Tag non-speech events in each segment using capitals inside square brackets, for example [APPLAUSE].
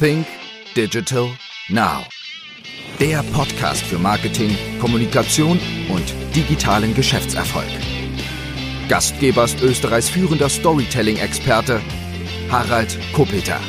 Think Digital Now. Der Podcast für Marketing, Kommunikation und digitalen Geschäftserfolg. Gastgeber ist Österreichs führender Storytelling-Experte Harald Kopeter.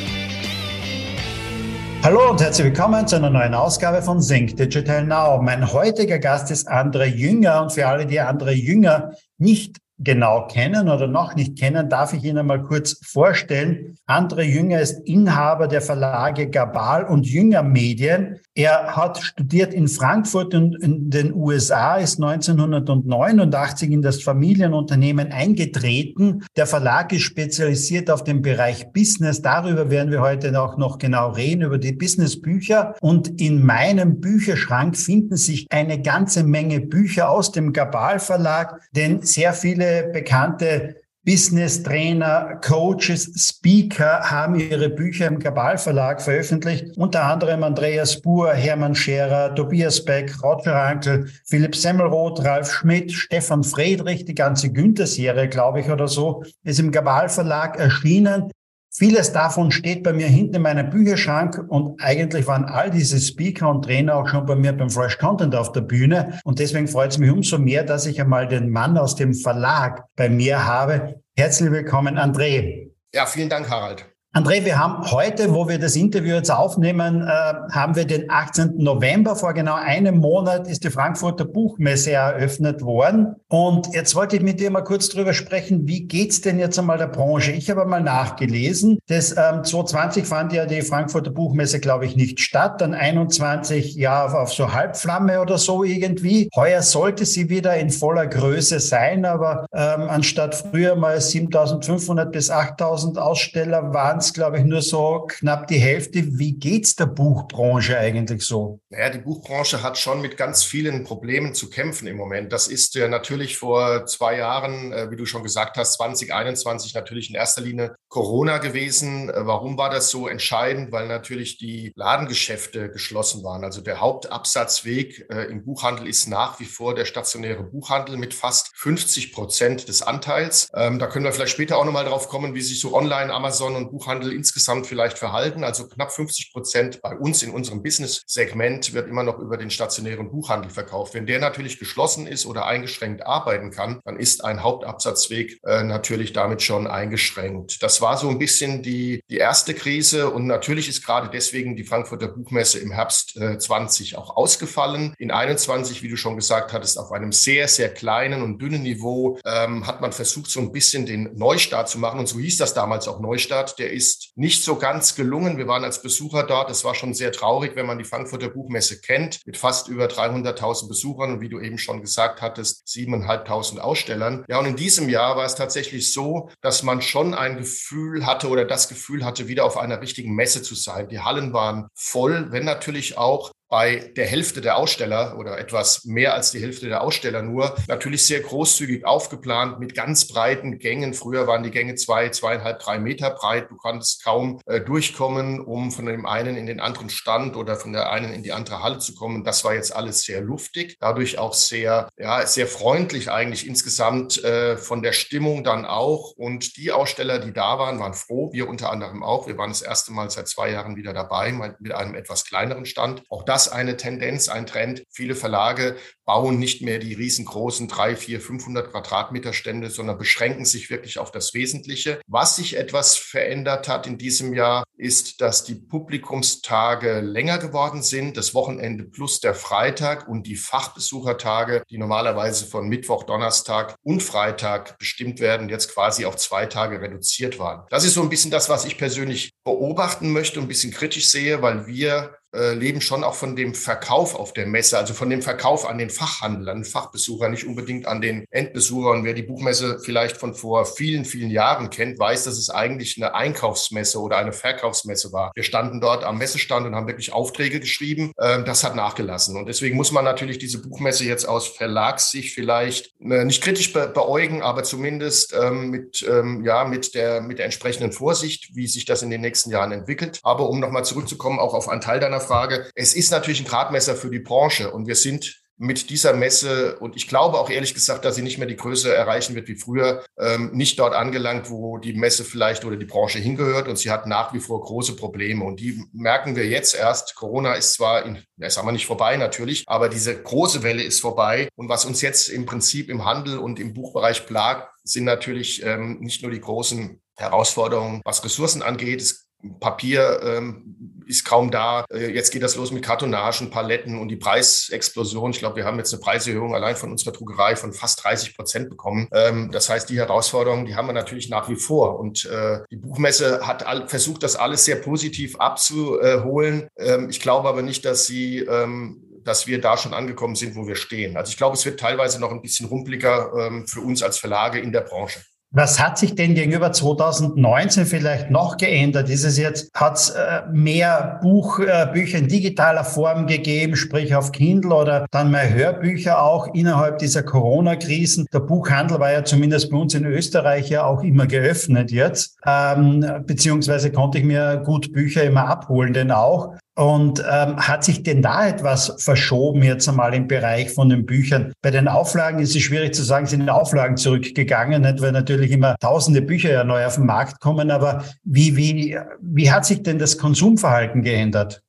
Hallo und herzlich willkommen zu einer neuen Ausgabe von Think Digital Now. Mein heutiger Gast ist André Jünger und für alle, die André Jünger nicht genau kennen oder noch nicht kennen, darf ich Ihnen mal kurz vorstellen. André Jünger ist Inhaber der Verlage Gabal und Jünger Medien. Er hat studiert in Frankfurt und in den USA, ist 1989 in das Familienunternehmen eingetreten. Der Verlag ist spezialisiert auf den Bereich Business. Darüber werden wir heute auch noch genau reden, über die Businessbücher. Und in meinem Bücherschrank finden sich eine ganze Menge Bücher aus dem Gabal Verlag, denn sehr viele viele bekannte Business-Trainer, Coaches, Speaker haben ihre Bücher im Gabal Verlag veröffentlicht. Unter anderem Andreas Buhr, Hermann Scherer, Tobias Beck, Roger Rankel, Philipp Semmelroth, Ralf Schmidt, Stefan Friedrich, die ganze Günther-Serie, glaube ich, oder so, ist im Gabal Verlag erschienen. Vieles davon steht bei mir hinten in meinem Bücherschrank und eigentlich waren all diese Speaker und Trainer auch schon bei mir beim Fresh Content auf der Bühne. Und deswegen freut es mich umso mehr, dass ich einmal den Mann aus dem Verlag bei mir habe. Herzlich willkommen, André. Ja, vielen Dank, Harald. André, wir haben heute, wo wir das Interview jetzt aufnehmen, äh, haben wir den 18. November. Vor genau einem Monat ist die Frankfurter Buchmesse eröffnet worden. Und jetzt wollte ich mit dir mal kurz drüber sprechen, wie geht's denn jetzt einmal der Branche? Ich habe mal nachgelesen. Das ähm, 2020 fand ja die Frankfurter Buchmesse, glaube ich, nicht statt. Dann 21 ja auf so Halbflamme oder so irgendwie. Heuer sollte sie wieder in voller Größe sein, aber ähm, anstatt früher mal 7.500 bis 8.000 Aussteller waren es, glaube ich, nur so knapp die Hälfte. Wie geht's der Buchbranche eigentlich so? Naja, die Buchbranche hat schon mit ganz vielen Problemen zu kämpfen im Moment. Das ist ja natürlich vor zwei Jahren, äh, wie du schon gesagt hast, 2021 natürlich in erster Linie Corona gewesen. Äh, warum war das so entscheidend? Weil natürlich die Ladengeschäfte geschlossen waren. Also der Hauptabsatzweg äh, im Buchhandel ist nach wie vor der stationäre Buchhandel mit fast 50 Prozent des Anteils. Ähm, da können wir vielleicht später auch nochmal drauf kommen, wie sich so Online, Amazon und Buchhandel Buchhandel insgesamt vielleicht verhalten. Also knapp 50 Prozent bei uns in unserem Business-Segment wird immer noch über den stationären Buchhandel verkauft. Wenn der natürlich geschlossen ist oder eingeschränkt arbeiten kann, dann ist ein Hauptabsatzweg äh, natürlich damit schon eingeschränkt. Das war so ein bisschen die, die erste Krise und natürlich ist gerade deswegen die Frankfurter Buchmesse im Herbst äh, 20 auch ausgefallen. In 21, wie du schon gesagt hattest, auf einem sehr, sehr kleinen und dünnen Niveau ähm, hat man versucht, so ein bisschen den Neustart zu machen und so hieß das damals auch Neustart. Der ist ist nicht so ganz gelungen. Wir waren als Besucher dort. Es war schon sehr traurig, wenn man die Frankfurter Buchmesse kennt, mit fast über 300.000 Besuchern und wie du eben schon gesagt hattest, 7.500 Ausstellern. Ja, und in diesem Jahr war es tatsächlich so, dass man schon ein Gefühl hatte oder das Gefühl hatte, wieder auf einer richtigen Messe zu sein. Die Hallen waren voll, wenn natürlich auch bei der Hälfte der Aussteller oder etwas mehr als die Hälfte der Aussteller nur natürlich sehr großzügig aufgeplant mit ganz breiten Gängen. Früher waren die Gänge zwei, zweieinhalb, drei Meter breit. Du konntest kaum äh, durchkommen, um von dem einen in den anderen Stand oder von der einen in die andere Halle zu kommen. Das war jetzt alles sehr luftig, dadurch auch sehr, ja, sehr freundlich eigentlich insgesamt äh, von der Stimmung dann auch. Und die Aussteller, die da waren, waren froh. Wir unter anderem auch. Wir waren das erste Mal seit zwei Jahren wieder dabei mit einem etwas kleineren Stand. Auch das das eine Tendenz, ein Trend. Viele Verlage bauen nicht mehr die riesengroßen drei, vier, 500 Quadratmeter Stände, sondern beschränken sich wirklich auf das Wesentliche. Was sich etwas verändert hat in diesem Jahr, ist, dass die Publikumstage länger geworden sind, das Wochenende plus der Freitag und die Fachbesuchertage, die normalerweise von Mittwoch, Donnerstag und Freitag bestimmt werden, jetzt quasi auf zwei Tage reduziert waren. Das ist so ein bisschen das, was ich persönlich beobachten möchte und ein bisschen kritisch sehe, weil wir äh, leben schon auch von dem Verkauf auf der Messe, also von dem Verkauf an den Fachhandel, an den Fachbesucher, nicht unbedingt an den Endbesucher. Und wer die Buchmesse vielleicht von vor vielen, vielen Jahren kennt, weiß, dass es eigentlich eine Einkaufsmesse oder eine Verkaufsmesse war. Wir standen dort am Messestand und haben wirklich Aufträge geschrieben. Ähm, das hat nachgelassen. Und deswegen muss man natürlich diese Buchmesse jetzt aus Verlagssicht vielleicht äh, nicht kritisch beäugen, aber zumindest ähm, mit, ähm, ja, mit, der, mit der entsprechenden Vorsicht, wie sich das in den nächsten Jahren entwickelt. Aber um nochmal zurückzukommen, auch auf einen Teil deiner Frage. Es ist natürlich ein Gradmesser für die Branche und wir sind mit dieser Messe und ich glaube auch ehrlich gesagt, dass sie nicht mehr die Größe erreichen wird wie früher, ähm, nicht dort angelangt, wo die Messe vielleicht oder die Branche hingehört und sie hat nach wie vor große Probleme und die merken wir jetzt erst. Corona ist zwar, in, ja, sagen wir nicht vorbei natürlich, aber diese große Welle ist vorbei und was uns jetzt im Prinzip im Handel und im Buchbereich plagt, sind natürlich ähm, nicht nur die großen Herausforderungen, was Ressourcen angeht. Es Papier ähm, ist kaum da. Äh, jetzt geht das los mit Kartonagen, Paletten und die Preisexplosion. Ich glaube, wir haben jetzt eine Preiserhöhung allein von unserer Druckerei von fast 30 Prozent bekommen. Ähm, das heißt, die Herausforderungen, die haben wir natürlich nach wie vor. Und äh, die Buchmesse hat all, versucht, das alles sehr positiv abzuholen. Ähm, ich glaube aber nicht, dass sie ähm, dass wir da schon angekommen sind, wo wir stehen. Also ich glaube, es wird teilweise noch ein bisschen rumpliger ähm, für uns als Verlage in der Branche. Was hat sich denn gegenüber 2019 vielleicht noch geändert? Ist es jetzt, hat es äh, mehr Buch, äh, Bücher in digitaler Form gegeben, sprich auf Kindle oder dann mehr Hörbücher auch innerhalb dieser Corona-Krisen? Der Buchhandel war ja zumindest bei uns in Österreich ja auch immer geöffnet jetzt, ähm, beziehungsweise konnte ich mir gut Bücher immer abholen, denn auch. Und ähm, hat sich denn da etwas verschoben jetzt einmal im Bereich von den Büchern? Bei den Auflagen ist es schwierig zu sagen, sind Auflagen zurückgegangen, nicht? weil natürlich immer tausende Bücher ja neu auf den Markt kommen. Aber wie, wie, wie hat sich denn das Konsumverhalten geändert?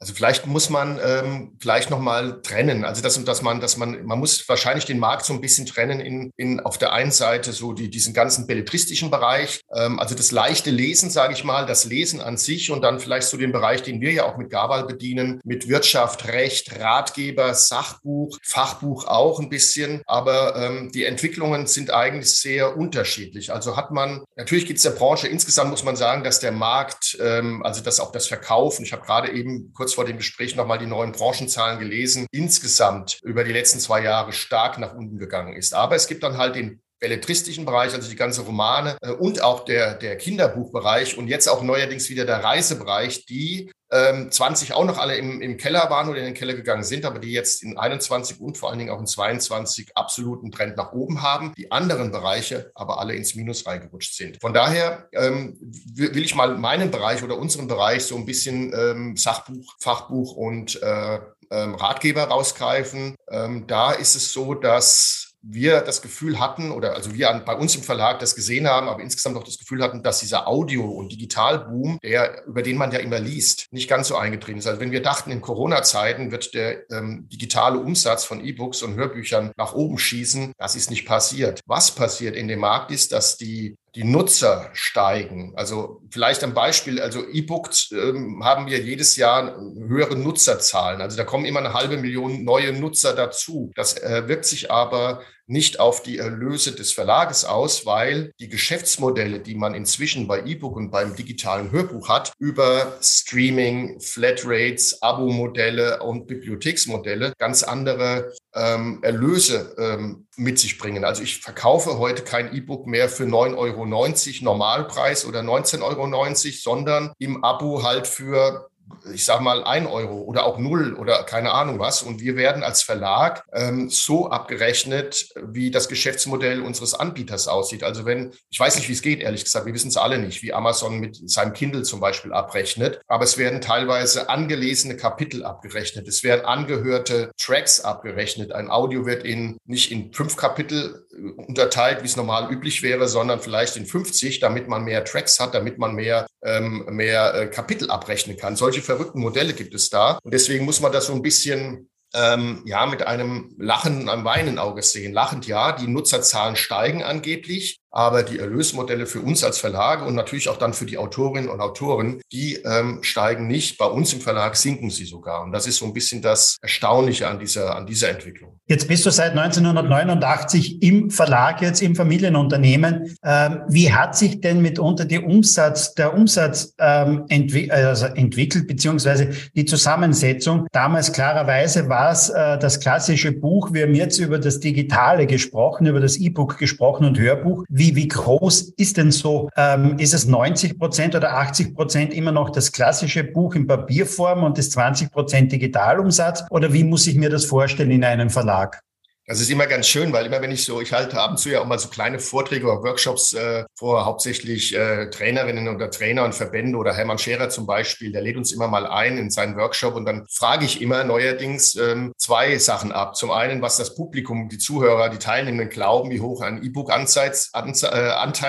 Also vielleicht muss man ähm, vielleicht noch mal trennen. Also dass, dass man, dass man, man muss wahrscheinlich den Markt so ein bisschen trennen in, in auf der einen Seite so die, diesen ganzen belletristischen Bereich, ähm, also das leichte Lesen, sage ich mal, das Lesen an sich und dann vielleicht so den Bereich, den wir ja auch mit Gabal bedienen, mit Wirtschaft, Recht, Ratgeber, Sachbuch, Fachbuch auch ein bisschen. Aber ähm, die Entwicklungen sind eigentlich sehr unterschiedlich. Also hat man natürlich geht es der Branche insgesamt muss man sagen, dass der Markt, ähm, also dass auch das Verkaufen. Ich habe gerade eben kurz kurz vor dem Gespräch nochmal die neuen Branchenzahlen gelesen, insgesamt über die letzten zwei Jahre stark nach unten gegangen ist. Aber es gibt dann halt den belletristischen Bereich, also die ganze Romane äh, und auch der, der Kinderbuchbereich und jetzt auch neuerdings wieder der Reisebereich, die ähm, 20 auch noch alle im, im Keller waren oder in den Keller gegangen sind, aber die jetzt in 21 und vor allen Dingen auch in 22 absoluten Trend nach oben haben. Die anderen Bereiche aber alle ins Minus reingerutscht sind. Von daher ähm, will ich mal meinen Bereich oder unseren Bereich so ein bisschen ähm, Sachbuch, Fachbuch und äh, ähm, Ratgeber rausgreifen. Ähm, da ist es so, dass wir das Gefühl hatten, oder also wir bei uns im Verlag das gesehen haben, aber insgesamt auch das Gefühl hatten, dass dieser Audio- und Digitalboom, der, über den man ja immer liest, nicht ganz so eingetreten ist. Also wenn wir dachten, in Corona-Zeiten wird der ähm, digitale Umsatz von E-Books und Hörbüchern nach oben schießen, das ist nicht passiert. Was passiert in dem Markt ist, dass die die Nutzer steigen. Also vielleicht ein Beispiel, also E-Books ähm, haben wir jedes Jahr höhere Nutzerzahlen. Also da kommen immer eine halbe Million neue Nutzer dazu. Das äh, wirkt sich aber nicht auf die Erlöse des Verlages aus, weil die Geschäftsmodelle, die man inzwischen bei E-Book und beim digitalen Hörbuch hat, über Streaming, Flatrates, Abo-Modelle und Bibliotheksmodelle ganz andere ähm, Erlöse ähm, mit sich bringen. Also ich verkaufe heute kein E-Book mehr für 9,90 Euro Normalpreis oder 19,90 Euro, sondern im Abo halt für ich sage mal, ein Euro oder auch null oder keine Ahnung was. Und wir werden als Verlag ähm, so abgerechnet, wie das Geschäftsmodell unseres Anbieters aussieht. Also wenn, ich weiß nicht, wie es geht, ehrlich gesagt, wir wissen es alle nicht, wie Amazon mit seinem Kindle zum Beispiel abrechnet, aber es werden teilweise angelesene Kapitel abgerechnet. Es werden angehörte Tracks abgerechnet. Ein Audio wird in, nicht in fünf Kapitel äh, unterteilt, wie es normal üblich wäre, sondern vielleicht in 50, damit man mehr Tracks hat, damit man mehr, ähm, mehr äh, Kapitel abrechnen kann. Solche solche verrückten Modelle gibt es da. Und deswegen muss man das so ein bisschen ähm, ja, mit einem lachenden, einem weinenden Auge sehen. Lachend ja, die Nutzerzahlen steigen angeblich. Aber die Erlösmodelle für uns als Verlage und natürlich auch dann für die Autorinnen und Autoren, die ähm, steigen nicht. Bei uns im Verlag sinken sie sogar. Und das ist so ein bisschen das Erstaunliche an dieser, an dieser Entwicklung. Jetzt bist du seit 1989 im Verlag, jetzt im Familienunternehmen. Ähm, wie hat sich denn mitunter die Umsatz, der Umsatz ähm, entwi also entwickelt, beziehungsweise die Zusammensetzung? Damals klarerweise war es äh, das klassische Buch. Wir haben jetzt über das Digitale gesprochen, über das E-Book gesprochen und Hörbuch. Wie, wie groß ist denn so? Ähm, ist es 90 Prozent oder 80 Prozent immer noch das klassische Buch in Papierform und das 20 Prozent Digitalumsatz? Oder wie muss ich mir das vorstellen in einem Verlag? Das ist immer ganz schön, weil immer wenn ich so, ich halte ab und zu ja auch mal so kleine Vorträge oder Workshops äh, vor hauptsächlich äh, Trainerinnen oder Trainer und Verbände oder Hermann Scherer zum Beispiel, der lädt uns immer mal ein in seinen Workshop und dann frage ich immer neuerdings ähm, zwei Sachen ab. Zum einen, was das Publikum, die Zuhörer, die Teilnehmenden glauben, wie hoch ein E-Book-Anteil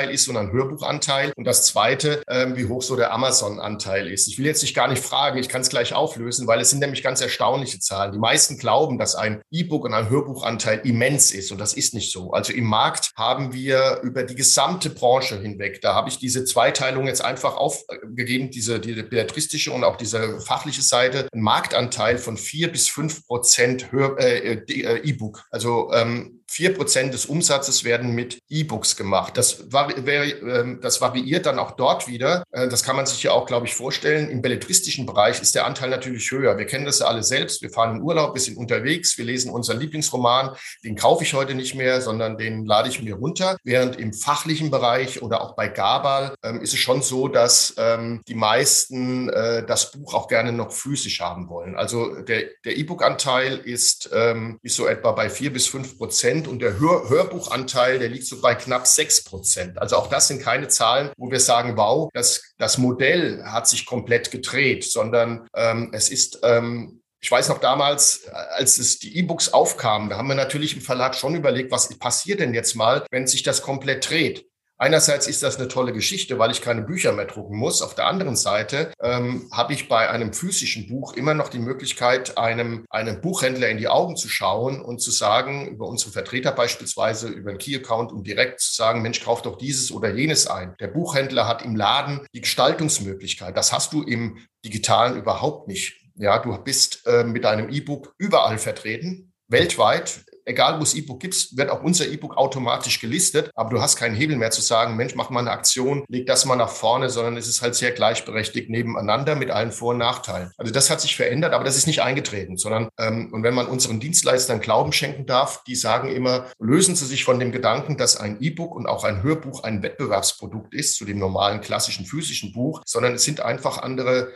äh, ist und ein Hörbuchanteil. Und das zweite, ähm, wie hoch so der Amazon-Anteil ist. Ich will jetzt nicht gar nicht fragen, ich kann es gleich auflösen, weil es sind nämlich ganz erstaunliche Zahlen. Die meisten glauben, dass ein E-Book und ein Hörbuchanteil Marktanteil immens ist. Und das ist nicht so. Also im Markt haben wir über die gesamte Branche hinweg, da habe ich diese Zweiteilung jetzt einfach aufgegeben, diese, die belletristische und auch diese fachliche Seite, einen Marktanteil von vier bis fünf Prozent äh, äh, E-Book. Also ähm, Vier Prozent des Umsatzes werden mit E-Books gemacht. Das, vari ähm, das, variiert dann auch dort wieder. Äh, das kann man sich ja auch, glaube ich, vorstellen. Im belletristischen Bereich ist der Anteil natürlich höher. Wir kennen das ja alle selbst. Wir fahren in Urlaub, wir sind unterwegs, wir lesen unseren Lieblingsroman. Den kaufe ich heute nicht mehr, sondern den lade ich mir runter. Während im fachlichen Bereich oder auch bei Gabal ähm, ist es schon so, dass ähm, die meisten äh, das Buch auch gerne noch physisch haben wollen. Also der, E-Book-Anteil ist, ähm, ist so etwa bei vier bis fünf Prozent. Prozent und der Hör Hörbuchanteil, der liegt so bei knapp sechs Prozent. Also auch das sind keine Zahlen, wo wir sagen, wow, das, das Modell hat sich komplett gedreht, sondern ähm, es ist ähm, ich weiß noch damals, als es die E-Books aufkamen, da haben wir natürlich im Verlag schon überlegt, was passiert denn jetzt mal, wenn sich das komplett dreht? Einerseits ist das eine tolle Geschichte, weil ich keine Bücher mehr drucken muss. Auf der anderen Seite ähm, habe ich bei einem physischen Buch immer noch die Möglichkeit, einem, einem Buchhändler in die Augen zu schauen und zu sagen, über unsere Vertreter beispielsweise, über einen Key-Account, um direkt zu sagen, Mensch, kauf doch dieses oder jenes ein. Der Buchhändler hat im Laden die Gestaltungsmöglichkeit. Das hast du im digitalen überhaupt nicht. Ja, du bist äh, mit deinem E-Book überall vertreten, weltweit egal wo es E-Book gibt, wird auch unser E-Book automatisch gelistet. Aber du hast keinen Hebel mehr zu sagen, Mensch, mach mal eine Aktion, leg das mal nach vorne, sondern es ist halt sehr gleichberechtigt nebeneinander mit allen Vor- und Nachteilen. Also das hat sich verändert, aber das ist nicht eingetreten, sondern ähm, und wenn man unseren Dienstleistern Glauben schenken darf, die sagen immer, lösen Sie sich von dem Gedanken, dass ein E-Book und auch ein Hörbuch ein Wettbewerbsprodukt ist zu dem normalen klassischen physischen Buch, sondern es sind einfach andere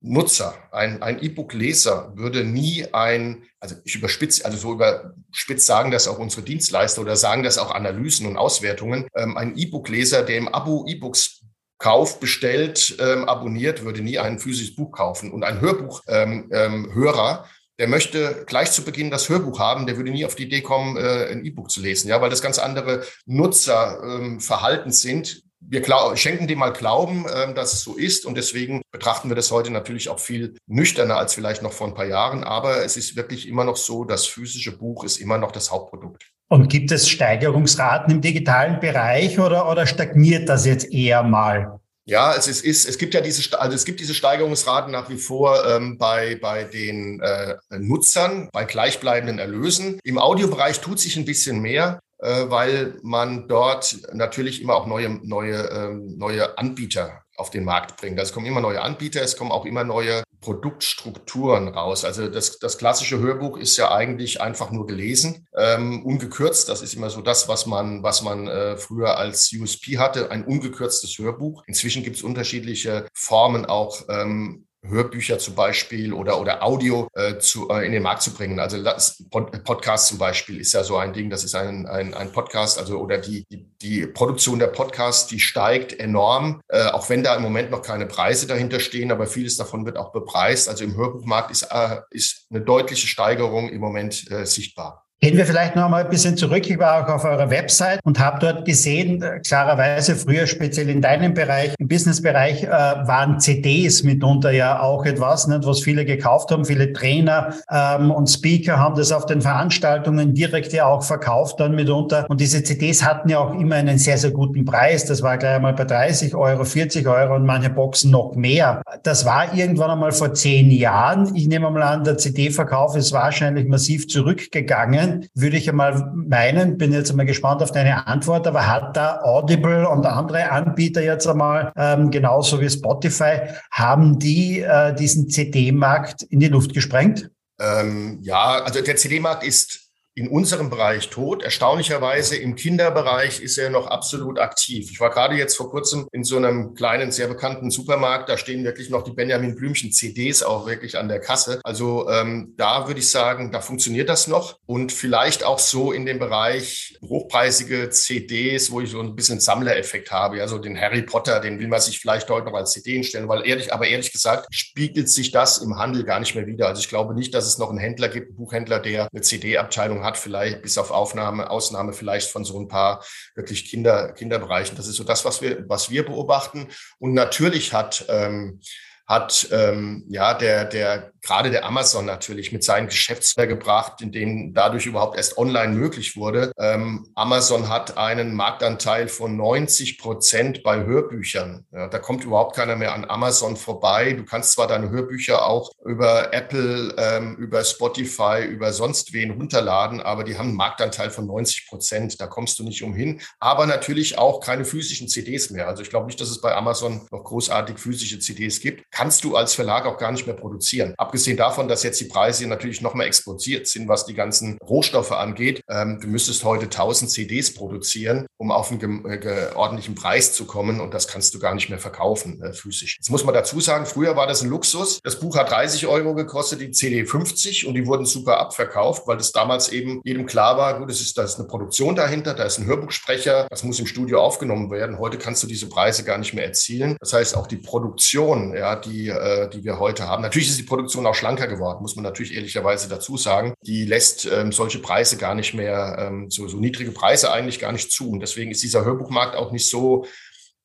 Nutzer, ein, E-Book-Leser würde nie ein, also ich überspitze, also so überspitzt sagen das auch unsere Dienstleister oder sagen das auch Analysen und Auswertungen, ähm, ein E-Book-Leser, der im Abo E-Books kauft, bestellt, ähm, abonniert, würde nie ein physisches Buch kaufen. Und ein Hörbuchhörer, ähm, ähm, der möchte gleich zu Beginn das Hörbuch haben, der würde nie auf die Idee kommen, äh, ein E-Book zu lesen, ja, weil das ganz andere Nutzerverhalten sind, wir schenken dem mal Glauben, ähm, dass es so ist. Und deswegen betrachten wir das heute natürlich auch viel nüchterner als vielleicht noch vor ein paar Jahren. Aber es ist wirklich immer noch so, das physische Buch ist immer noch das Hauptprodukt. Und gibt es Steigerungsraten im digitalen Bereich oder, oder stagniert das jetzt eher mal? Ja, es ist, ist, es gibt ja diese, also es gibt diese Steigerungsraten nach wie vor ähm, bei, bei den äh, Nutzern, bei gleichbleibenden Erlösen. Im Audiobereich tut sich ein bisschen mehr. Äh, weil man dort natürlich immer auch neue, neue, ähm, neue Anbieter auf den Markt bringt. Also es kommen immer neue Anbieter, es kommen auch immer neue Produktstrukturen raus. Also das, das klassische Hörbuch ist ja eigentlich einfach nur gelesen, ähm, ungekürzt. Das ist immer so das, was man, was man äh, früher als USP hatte, ein ungekürztes Hörbuch. Inzwischen gibt es unterschiedliche Formen auch ähm, Hörbücher zum Beispiel oder, oder Audio äh, zu, äh, in den Markt zu bringen. Also das, Podcast zum Beispiel ist ja so ein Ding, das ist ein, ein, ein Podcast, also oder die, die, die Produktion der Podcasts, die steigt enorm, äh, auch wenn da im Moment noch keine Preise dahinter stehen, aber vieles davon wird auch bepreist. Also im Hörbuchmarkt ist, äh, ist eine deutliche Steigerung im Moment äh, sichtbar. Gehen wir vielleicht noch mal ein bisschen zurück. Ich war auch auf eurer Website und habe dort gesehen, klarerweise früher speziell in deinem Bereich, im Businessbereich, äh, waren CDs mitunter ja auch etwas, nicht, was viele gekauft haben. Viele Trainer ähm, und Speaker haben das auf den Veranstaltungen direkt ja auch verkauft dann mitunter. Und diese CDs hatten ja auch immer einen sehr, sehr guten Preis. Das war gleich einmal bei 30 Euro, 40 Euro und manche Boxen noch mehr. Das war irgendwann einmal vor zehn Jahren. Ich nehme mal an, der CD-Verkauf ist wahrscheinlich massiv zurückgegangen kennen, würde ich einmal meinen, bin jetzt einmal gespannt auf deine Antwort, aber hat da Audible und andere Anbieter jetzt einmal, ähm, genauso wie Spotify, haben die äh, diesen CD-Markt in die Luft gesprengt? Ähm, ja, also der CD-Markt ist in unserem Bereich tot. Erstaunlicherweise im Kinderbereich ist er noch absolut aktiv. Ich war gerade jetzt vor kurzem in so einem kleinen, sehr bekannten Supermarkt. Da stehen wirklich noch die Benjamin Blümchen CDs auch wirklich an der Kasse. Also ähm, da würde ich sagen, da funktioniert das noch. Und vielleicht auch so in dem Bereich hochpreisige CDs, wo ich so ein bisschen Sammlereffekt habe. Also den Harry Potter, den will man sich vielleicht heute noch als CD hinstellen, weil ehrlich, aber ehrlich gesagt, spiegelt sich das im Handel gar nicht mehr wieder. Also ich glaube nicht, dass es noch einen Händler gibt, einen Buchhändler, der eine CD-Abteilung hat, vielleicht bis auf Aufnahme, Ausnahme vielleicht von so ein paar wirklich Kinder, Kinderbereichen. Das ist so das, was wir, was wir beobachten. Und natürlich hat ähm, hat ähm, ja der, der gerade der Amazon natürlich mit seinen Geschäftsmodell gebracht, in denen dadurch überhaupt erst online möglich wurde. Ähm, Amazon hat einen Marktanteil von 90 Prozent bei Hörbüchern. Ja, da kommt überhaupt keiner mehr an Amazon vorbei. Du kannst zwar deine Hörbücher auch über Apple, ähm, über Spotify, über sonst wen runterladen, aber die haben einen Marktanteil von 90 Prozent. Da kommst du nicht umhin. Aber natürlich auch keine physischen CDs mehr. Also ich glaube nicht, dass es bei Amazon noch großartig physische CDs gibt kannst du als Verlag auch gar nicht mehr produzieren. Abgesehen davon, dass jetzt die Preise natürlich noch mal explodiert sind, was die ganzen Rohstoffe angeht. Ähm, du müsstest heute 1000 CDs produzieren, um auf einen äh, ordentlichen Preis zu kommen und das kannst du gar nicht mehr verkaufen äh, physisch. Jetzt muss man dazu sagen, früher war das ein Luxus. Das Buch hat 30 Euro gekostet, die CD 50 und die wurden super abverkauft, weil das damals eben jedem klar war, gut, es ist, da ist eine Produktion dahinter, da ist ein Hörbuchsprecher, das muss im Studio aufgenommen werden. Heute kannst du diese Preise gar nicht mehr erzielen. Das heißt, auch die Produktion, ja, die, äh, die wir heute haben. Natürlich ist die Produktion auch schlanker geworden, muss man natürlich ehrlicherweise dazu sagen. Die lässt ähm, solche Preise gar nicht mehr, ähm, so, so niedrige Preise eigentlich gar nicht zu. Und deswegen ist dieser Hörbuchmarkt auch nicht so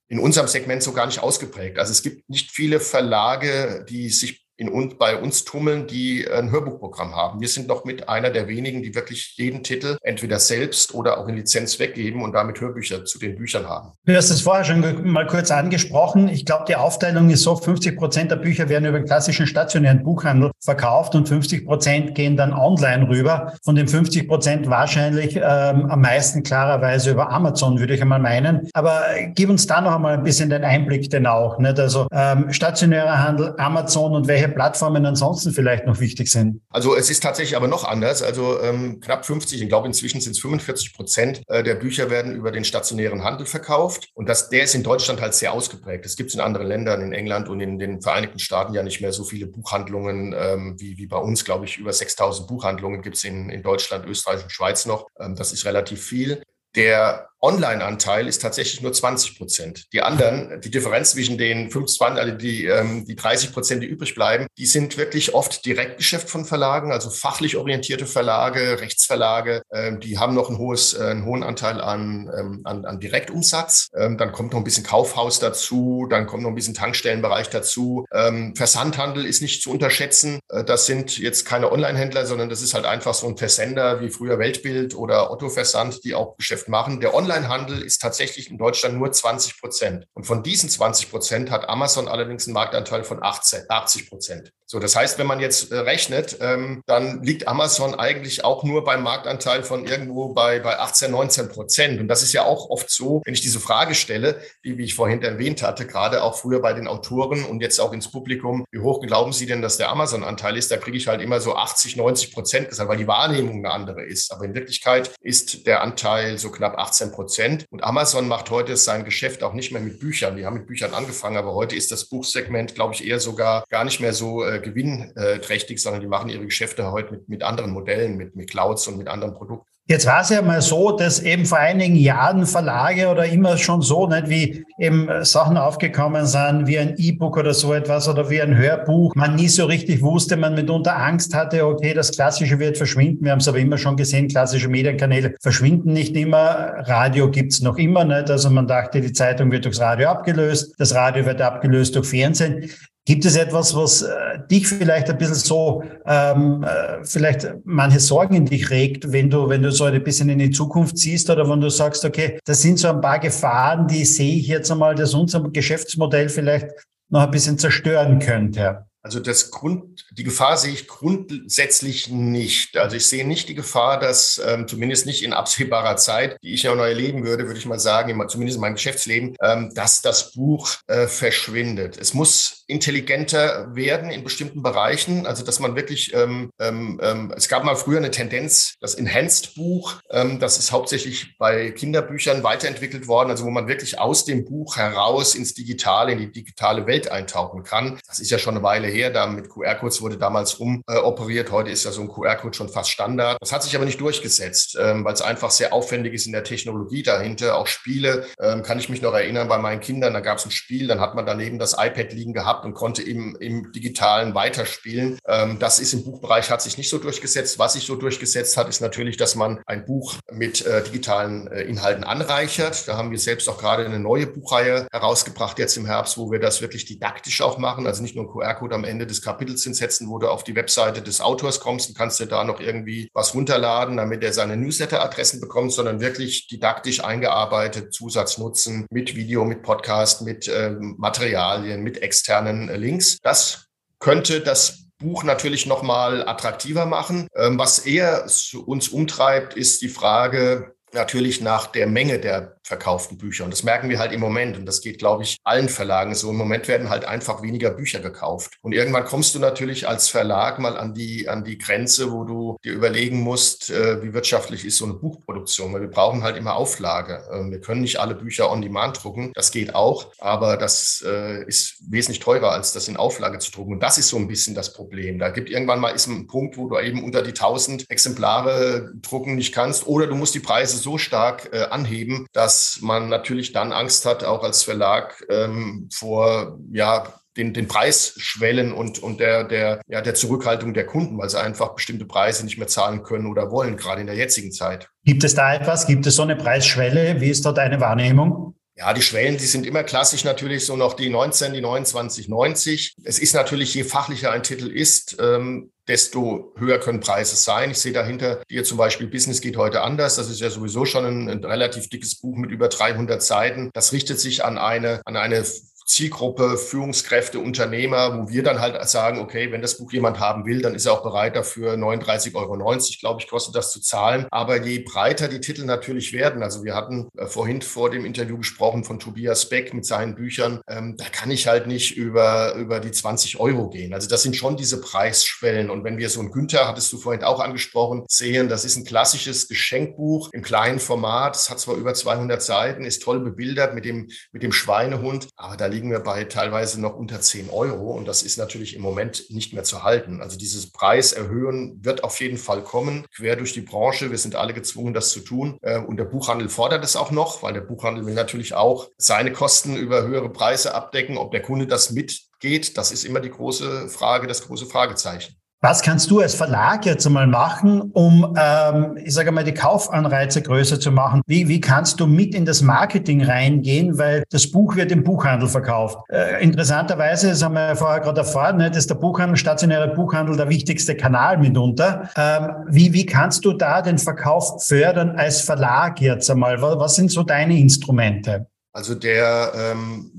in unserem Segment so gar nicht ausgeprägt. Also es gibt nicht viele Verlage, die sich in uns, bei uns tummeln, die ein Hörbuchprogramm haben. Wir sind noch mit einer der wenigen, die wirklich jeden Titel entweder selbst oder auch in Lizenz weggeben und damit Hörbücher zu den Büchern haben. Du hast es vorher schon mal kurz angesprochen. Ich glaube, die Aufteilung ist so, 50 Prozent der Bücher werden über den klassischen stationären Buchhandel verkauft und 50 Prozent gehen dann online rüber. Von den 50 Prozent wahrscheinlich ähm, am meisten klarerweise über Amazon, würde ich einmal meinen. Aber gib uns da noch einmal ein bisschen den Einblick denn auch. Nicht? Also ähm, stationärer Handel, Amazon und welche welche Plattformen ansonsten vielleicht noch wichtig sind? Also es ist tatsächlich aber noch anders. Also ähm, knapp 50, ich glaube inzwischen sind es 45 Prozent äh, der Bücher werden über den stationären Handel verkauft. Und das, der ist in Deutschland halt sehr ausgeprägt. Es gibt in anderen Ländern, in England und in den Vereinigten Staaten ja nicht mehr so viele Buchhandlungen ähm, wie, wie bei uns, glaube ich. Über 6000 Buchhandlungen gibt es in, in Deutschland, Österreich und Schweiz noch. Ähm, das ist relativ viel. Der Online-Anteil ist tatsächlich nur 20 Prozent. Die anderen, die Differenz zwischen den 25, also die, ähm, die 30 Prozent, die übrig bleiben, die sind wirklich oft Direktgeschäft von Verlagen, also fachlich orientierte Verlage, Rechtsverlage. Ähm, die haben noch ein hohes, äh, einen hohen Anteil an, ähm, an, an Direktumsatz. Ähm, dann kommt noch ein bisschen Kaufhaus dazu, dann kommt noch ein bisschen Tankstellenbereich dazu. Ähm, Versandhandel ist nicht zu unterschätzen. Äh, das sind jetzt keine Online-Händler, sondern das ist halt einfach so ein Versender wie früher Weltbild oder Otto Versand, die auch Geschäft machen. Der Online Onlinehandel ist tatsächlich in Deutschland nur 20 Prozent. Und von diesen 20 Prozent hat Amazon allerdings einen Marktanteil von 18, 80 Prozent. So, das heißt, wenn man jetzt äh, rechnet, ähm, dann liegt Amazon eigentlich auch nur beim Marktanteil von irgendwo bei, bei 18, 19 Prozent. Und das ist ja auch oft so, wenn ich diese Frage stelle, die, wie ich vorhin erwähnt hatte, gerade auch früher bei den Autoren und jetzt auch ins Publikum, wie hoch glauben Sie denn, dass der Amazon-Anteil ist? Da kriege ich halt immer so 80, 90 Prozent gesagt, weil die Wahrnehmung eine andere ist. Aber in Wirklichkeit ist der Anteil so knapp 18 Prozent. Und Amazon macht heute sein Geschäft auch nicht mehr mit Büchern. Die haben mit Büchern angefangen, aber heute ist das Buchsegment, glaube ich, eher sogar gar nicht mehr so äh, gewinnträchtig, sondern die machen ihre Geschäfte heute mit, mit anderen Modellen, mit, mit Clouds und mit anderen Produkten. Jetzt war es ja mal so, dass eben vor einigen Jahren Verlage oder immer schon so, nicht wie eben Sachen aufgekommen sind, wie ein E-Book oder so etwas oder wie ein Hörbuch, man nie so richtig wusste, man mitunter Angst hatte, okay, das Klassische wird verschwinden. Wir haben es aber immer schon gesehen, klassische Medienkanäle verschwinden nicht immer. Radio gibt's noch immer nicht. Also man dachte, die Zeitung wird durchs Radio abgelöst, das Radio wird abgelöst durch Fernsehen. Gibt es etwas, was äh, dich vielleicht ein bisschen so, ähm, äh, vielleicht manche Sorgen in dich regt, wenn du, wenn du so ein bisschen in die Zukunft siehst oder wenn du sagst, okay, das sind so ein paar Gefahren, die sehe ich jetzt einmal, dass unser Geschäftsmodell vielleicht noch ein bisschen zerstören könnte? Also das Grund, die Gefahr sehe ich grundsätzlich nicht. Also ich sehe nicht die Gefahr, dass ähm, zumindest nicht in absehbarer Zeit, die ich ja noch erleben würde, würde ich mal sagen, zumindest in meinem Geschäftsleben, ähm, dass das Buch äh, verschwindet. Es muss intelligenter werden in bestimmten Bereichen. Also dass man wirklich, ähm, ähm, ähm, es gab mal früher eine Tendenz, das Enhanced-Buch, ähm, das ist hauptsächlich bei Kinderbüchern weiterentwickelt worden, also wo man wirklich aus dem Buch heraus ins Digitale, in die digitale Welt eintauchen kann. Das ist ja schon eine Weile her, da mit QR-Codes wurde damals umoperiert. Äh, Heute ist ja so ein QR-Code schon fast Standard. Das hat sich aber nicht durchgesetzt, ähm, weil es einfach sehr aufwendig ist in der Technologie dahinter. Auch Spiele, ähm, kann ich mich noch erinnern, bei meinen Kindern, da gab es ein Spiel, dann hat man daneben das iPad liegen gehabt und konnte im, im Digitalen weiterspielen. Ähm, das ist im Buchbereich, hat sich nicht so durchgesetzt. Was sich so durchgesetzt hat, ist natürlich, dass man ein Buch mit äh, digitalen äh, Inhalten anreichert. Da haben wir selbst auch gerade eine neue Buchreihe herausgebracht jetzt im Herbst, wo wir das wirklich didaktisch auch machen. Also nicht nur QR-Code am Ende des Kapitels hinsetzen, wo du auf die Webseite des Autors kommst und kannst dir da noch irgendwie was runterladen, damit er seine Newsletter-Adressen bekommt, sondern wirklich didaktisch eingearbeitet, Zusatznutzen mit Video, mit Podcast, mit ähm, Materialien, mit externen äh, Links. Das könnte das Buch natürlich nochmal attraktiver machen. Ähm, was eher uns umtreibt, ist die Frage, natürlich nach der Menge der verkauften Bücher. Und das merken wir halt im Moment. Und das geht, glaube ich, allen Verlagen so. Im Moment werden halt einfach weniger Bücher gekauft. Und irgendwann kommst du natürlich als Verlag mal an die, an die Grenze, wo du dir überlegen musst, äh, wie wirtschaftlich ist so eine Buchproduktion. Weil wir brauchen halt immer Auflage. Ähm, wir können nicht alle Bücher on demand drucken. Das geht auch. Aber das äh, ist wesentlich teurer, als das in Auflage zu drucken. Und das ist so ein bisschen das Problem. Da gibt irgendwann mal ist ein Punkt, wo du eben unter die 1000 Exemplare drucken nicht kannst. Oder du musst die Preise so stark äh, anheben, dass man natürlich dann Angst hat, auch als Verlag ähm, vor ja den, den Preisschwellen und, und der, der, ja, der Zurückhaltung der Kunden, weil sie einfach bestimmte Preise nicht mehr zahlen können oder wollen, gerade in der jetzigen Zeit. Gibt es da etwas? Gibt es so eine Preisschwelle? Wie ist da deine Wahrnehmung? Ja, die Schwellen, die sind immer klassisch natürlich so noch die 19, die 29, 90. Es ist natürlich, je fachlicher ein Titel ist, ähm, desto höher können Preise sein. Ich sehe dahinter dir zum Beispiel Business geht heute anders. Das ist ja sowieso schon ein, ein relativ dickes Buch mit über 300 Seiten. Das richtet sich an eine, an eine Zielgruppe, Führungskräfte, Unternehmer, wo wir dann halt sagen, okay, wenn das Buch jemand haben will, dann ist er auch bereit dafür 39,90 Euro, glaube ich, kostet das zu zahlen. Aber je breiter die Titel natürlich werden, also wir hatten äh, vorhin vor dem Interview gesprochen von Tobias Beck mit seinen Büchern, ähm, da kann ich halt nicht über, über die 20 Euro gehen. Also das sind schon diese Preisschwellen. Und wenn wir so ein Günther, hattest du vorhin auch angesprochen, sehen, das ist ein klassisches Geschenkbuch im kleinen Format. Es hat zwar über 200 Seiten, ist toll bebildert mit dem, mit dem Schweinehund, aber da liegen wir bei teilweise noch unter 10 Euro und das ist natürlich im Moment nicht mehr zu halten. Also dieses Preiserhöhen wird auf jeden Fall kommen, quer durch die Branche. Wir sind alle gezwungen, das zu tun. Äh, und der Buchhandel fordert es auch noch, weil der Buchhandel will natürlich auch seine Kosten über höhere Preise abdecken. Ob der Kunde das mitgeht, das ist immer die große Frage, das große Fragezeichen. Was kannst du als Verlag jetzt einmal machen, um, ähm, ich sage mal, die Kaufanreize größer zu machen? Wie, wie kannst du mit in das Marketing reingehen, weil das Buch wird im Buchhandel verkauft? Äh, interessanterweise, das haben wir ja vorher gerade erfahren, ne, ist der Buchhandel, stationäre Buchhandel der wichtigste Kanal mitunter. Ähm, wie, wie kannst du da den Verkauf fördern als Verlag jetzt einmal? Was, was sind so deine Instrumente? Also der ähm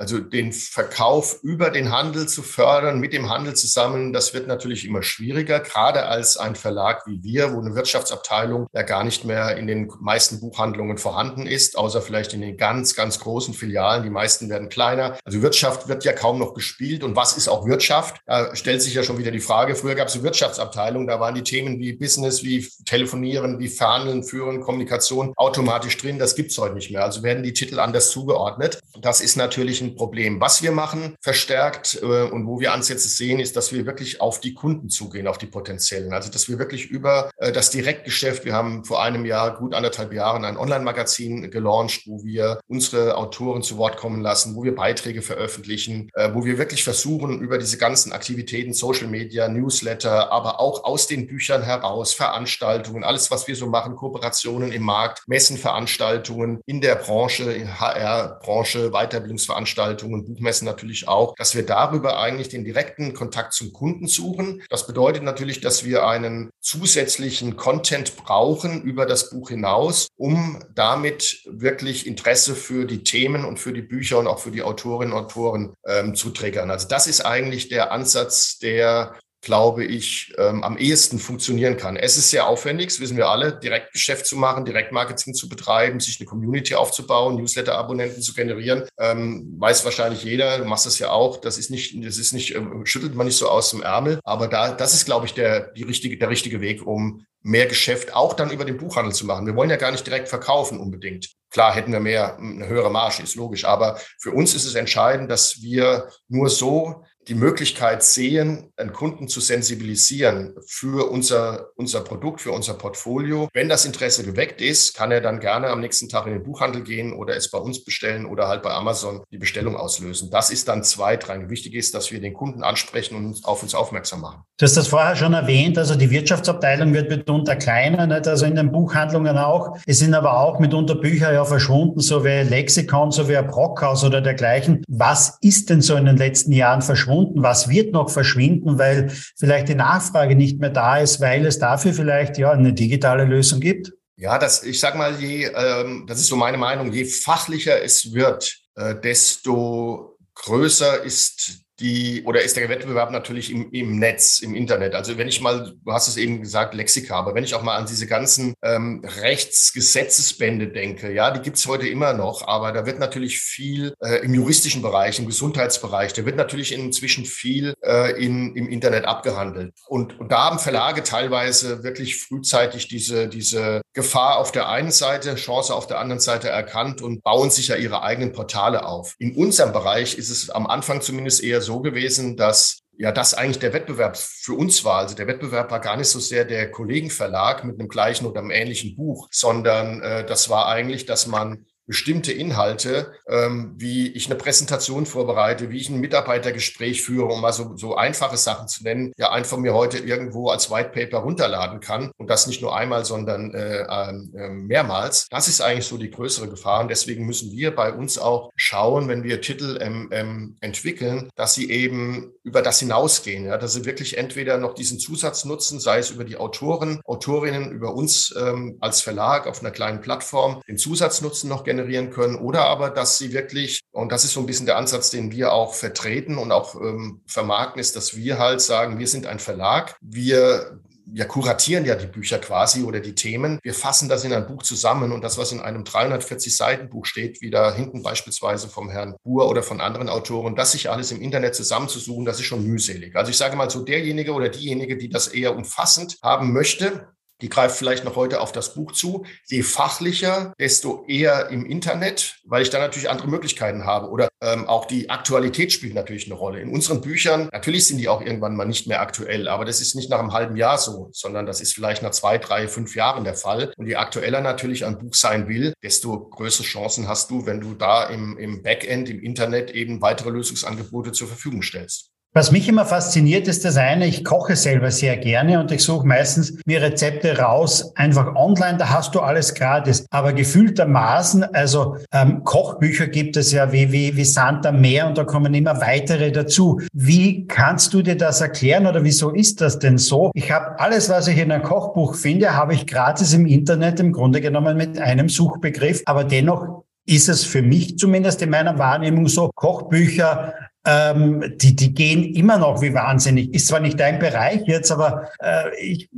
also den Verkauf über den Handel zu fördern, mit dem Handel zusammen, das wird natürlich immer schwieriger, gerade als ein Verlag wie wir, wo eine Wirtschaftsabteilung ja gar nicht mehr in den meisten Buchhandlungen vorhanden ist, außer vielleicht in den ganz, ganz großen Filialen. Die meisten werden kleiner. Also Wirtschaft wird ja kaum noch gespielt. Und was ist auch Wirtschaft? Da stellt sich ja schon wieder die Frage. Früher gab es eine Wirtschaftsabteilung, da waren die Themen wie Business, wie Telefonieren, wie Verhandeln, Führen, Kommunikation automatisch drin. Das gibt's heute nicht mehr. Also werden die Titel anders zugeordnet. Das ist natürlich ein Problem. Was wir machen, verstärkt äh, und wo wir Ansätze sehen, ist, dass wir wirklich auf die Kunden zugehen, auf die potenziellen. Also, dass wir wirklich über äh, das Direktgeschäft, wir haben vor einem Jahr, gut anderthalb Jahren, ein Online-Magazin gelauncht, wo wir unsere Autoren zu Wort kommen lassen, wo wir Beiträge veröffentlichen, äh, wo wir wirklich versuchen, über diese ganzen Aktivitäten, Social Media, Newsletter, aber auch aus den Büchern heraus, Veranstaltungen, alles, was wir so machen, Kooperationen im Markt, Messen, Veranstaltungen in der Branche, in HR-Branche, Weiterbildungsveranstaltungen, Veranstaltungen, Buchmessen natürlich auch, dass wir darüber eigentlich den direkten Kontakt zum Kunden suchen. Das bedeutet natürlich, dass wir einen zusätzlichen Content brauchen über das Buch hinaus, um damit wirklich Interesse für die Themen und für die Bücher und auch für die Autorinnen und Autoren ähm, zu triggern. Also das ist eigentlich der Ansatz, der glaube ich, ähm, am ehesten funktionieren kann. Es ist sehr aufwendig, das wissen wir alle, Direktgeschäft zu machen, Direktmarketing zu betreiben, sich eine Community aufzubauen, Newsletter-Abonnenten zu generieren. Ähm, weiß wahrscheinlich jeder, du machst das ja auch. Das ist nicht, das ist nicht, ähm, schüttelt man nicht so aus dem Ärmel. Aber da, das ist, glaube ich, der, die richtige, der richtige Weg, um mehr Geschäft auch dann über den Buchhandel zu machen. Wir wollen ja gar nicht direkt verkaufen unbedingt. Klar hätten wir mehr, eine höhere Marge, ist logisch. Aber für uns ist es entscheidend, dass wir nur so die Möglichkeit sehen, einen Kunden zu sensibilisieren für unser, unser Produkt, für unser Portfolio. Wenn das Interesse geweckt ist, kann er dann gerne am nächsten Tag in den Buchhandel gehen oder es bei uns bestellen oder halt bei Amazon die Bestellung auslösen. Das ist dann zweitrangig. Wichtig ist, dass wir den Kunden ansprechen und auf uns aufmerksam machen. Du hast das vorher schon erwähnt, also die Wirtschaftsabteilung wird mitunter kleiner, nicht? also in den Buchhandlungen auch. Es sind aber auch mitunter Bücher ja verschwunden, so wie Lexikon, so wie Brockhaus oder dergleichen. Was ist denn so in den letzten Jahren verschwunden? Verschwunden, was wird noch verschwinden, weil vielleicht die Nachfrage nicht mehr da ist, weil es dafür vielleicht ja eine digitale Lösung gibt? Ja, das, ich sag mal, je, ähm, das ist so meine Meinung, je fachlicher es wird, äh, desto größer ist die, oder ist der Wettbewerb natürlich im, im Netz, im Internet. Also wenn ich mal, du hast es eben gesagt, Lexika, aber wenn ich auch mal an diese ganzen ähm, Rechtsgesetzesbände denke, ja, die gibt's heute immer noch, aber da wird natürlich viel äh, im juristischen Bereich, im Gesundheitsbereich, da wird natürlich inzwischen viel äh, in, im Internet abgehandelt. Und, und da haben Verlage teilweise wirklich frühzeitig diese, diese Gefahr auf der einen Seite, Chance auf der anderen Seite erkannt und bauen sich ja ihre eigenen Portale auf. In unserem Bereich ist es am Anfang zumindest eher so, so gewesen, dass ja das eigentlich der Wettbewerb für uns war. Also der Wettbewerb war gar nicht so sehr der Kollegenverlag mit einem gleichen oder einem ähnlichen Buch, sondern äh, das war eigentlich, dass man bestimmte Inhalte, ähm, wie ich eine Präsentation vorbereite, wie ich ein Mitarbeitergespräch führe, um mal so, so einfache Sachen zu nennen, ja einfach mir heute irgendwo als White Paper runterladen kann. Und das nicht nur einmal, sondern äh, äh, mehrmals. Das ist eigentlich so die größere Gefahr. Und deswegen müssen wir bei uns auch schauen, wenn wir Titel ähm, ähm, entwickeln, dass sie eben über das hinausgehen, ja, dass sie wirklich entweder noch diesen Zusatz nutzen, sei es über die Autoren, Autorinnen, über uns ähm, als Verlag auf einer kleinen Plattform, den Zusatz nutzen noch generell generieren können oder aber, dass sie wirklich, und das ist so ein bisschen der Ansatz, den wir auch vertreten und auch ähm, vermarkten, ist, dass wir halt sagen, wir sind ein Verlag, wir wir kuratieren ja die Bücher quasi oder die Themen. Wir fassen das in ein Buch zusammen und das, was in einem 340 Seiten Buch steht, wie da hinten beispielsweise vom Herrn Buhr oder von anderen Autoren, das sich alles im Internet zusammenzusuchen, das ist schon mühselig. Also ich sage mal so, derjenige oder diejenige, die das eher umfassend haben möchte, die greift vielleicht noch heute auf das Buch zu. Je fachlicher, desto eher im Internet, weil ich da natürlich andere Möglichkeiten habe. Oder ähm, auch die Aktualität spielt natürlich eine Rolle. In unseren Büchern, natürlich sind die auch irgendwann mal nicht mehr aktuell, aber das ist nicht nach einem halben Jahr so, sondern das ist vielleicht nach zwei, drei, fünf Jahren der Fall. Und je aktueller natürlich ein Buch sein will, desto größere Chancen hast du, wenn du da im, im Backend, im Internet eben weitere Lösungsangebote zur Verfügung stellst. Was mich immer fasziniert, ist das eine, ich koche selber sehr gerne und ich suche meistens mir Rezepte raus, einfach online, da hast du alles gratis. Aber gefühltermaßen, also ähm, Kochbücher gibt es ja wie, wie, wie Sand am Meer und da kommen immer weitere dazu. Wie kannst du dir das erklären oder wieso ist das denn so? Ich habe alles, was ich in einem Kochbuch finde, habe ich gratis im Internet im Grunde genommen mit einem Suchbegriff, aber dennoch ist es für mich zumindest in meiner Wahrnehmung so, Kochbücher ähm, die, die gehen immer noch wie wahnsinnig. Ist zwar nicht dein Bereich jetzt, aber äh, ich,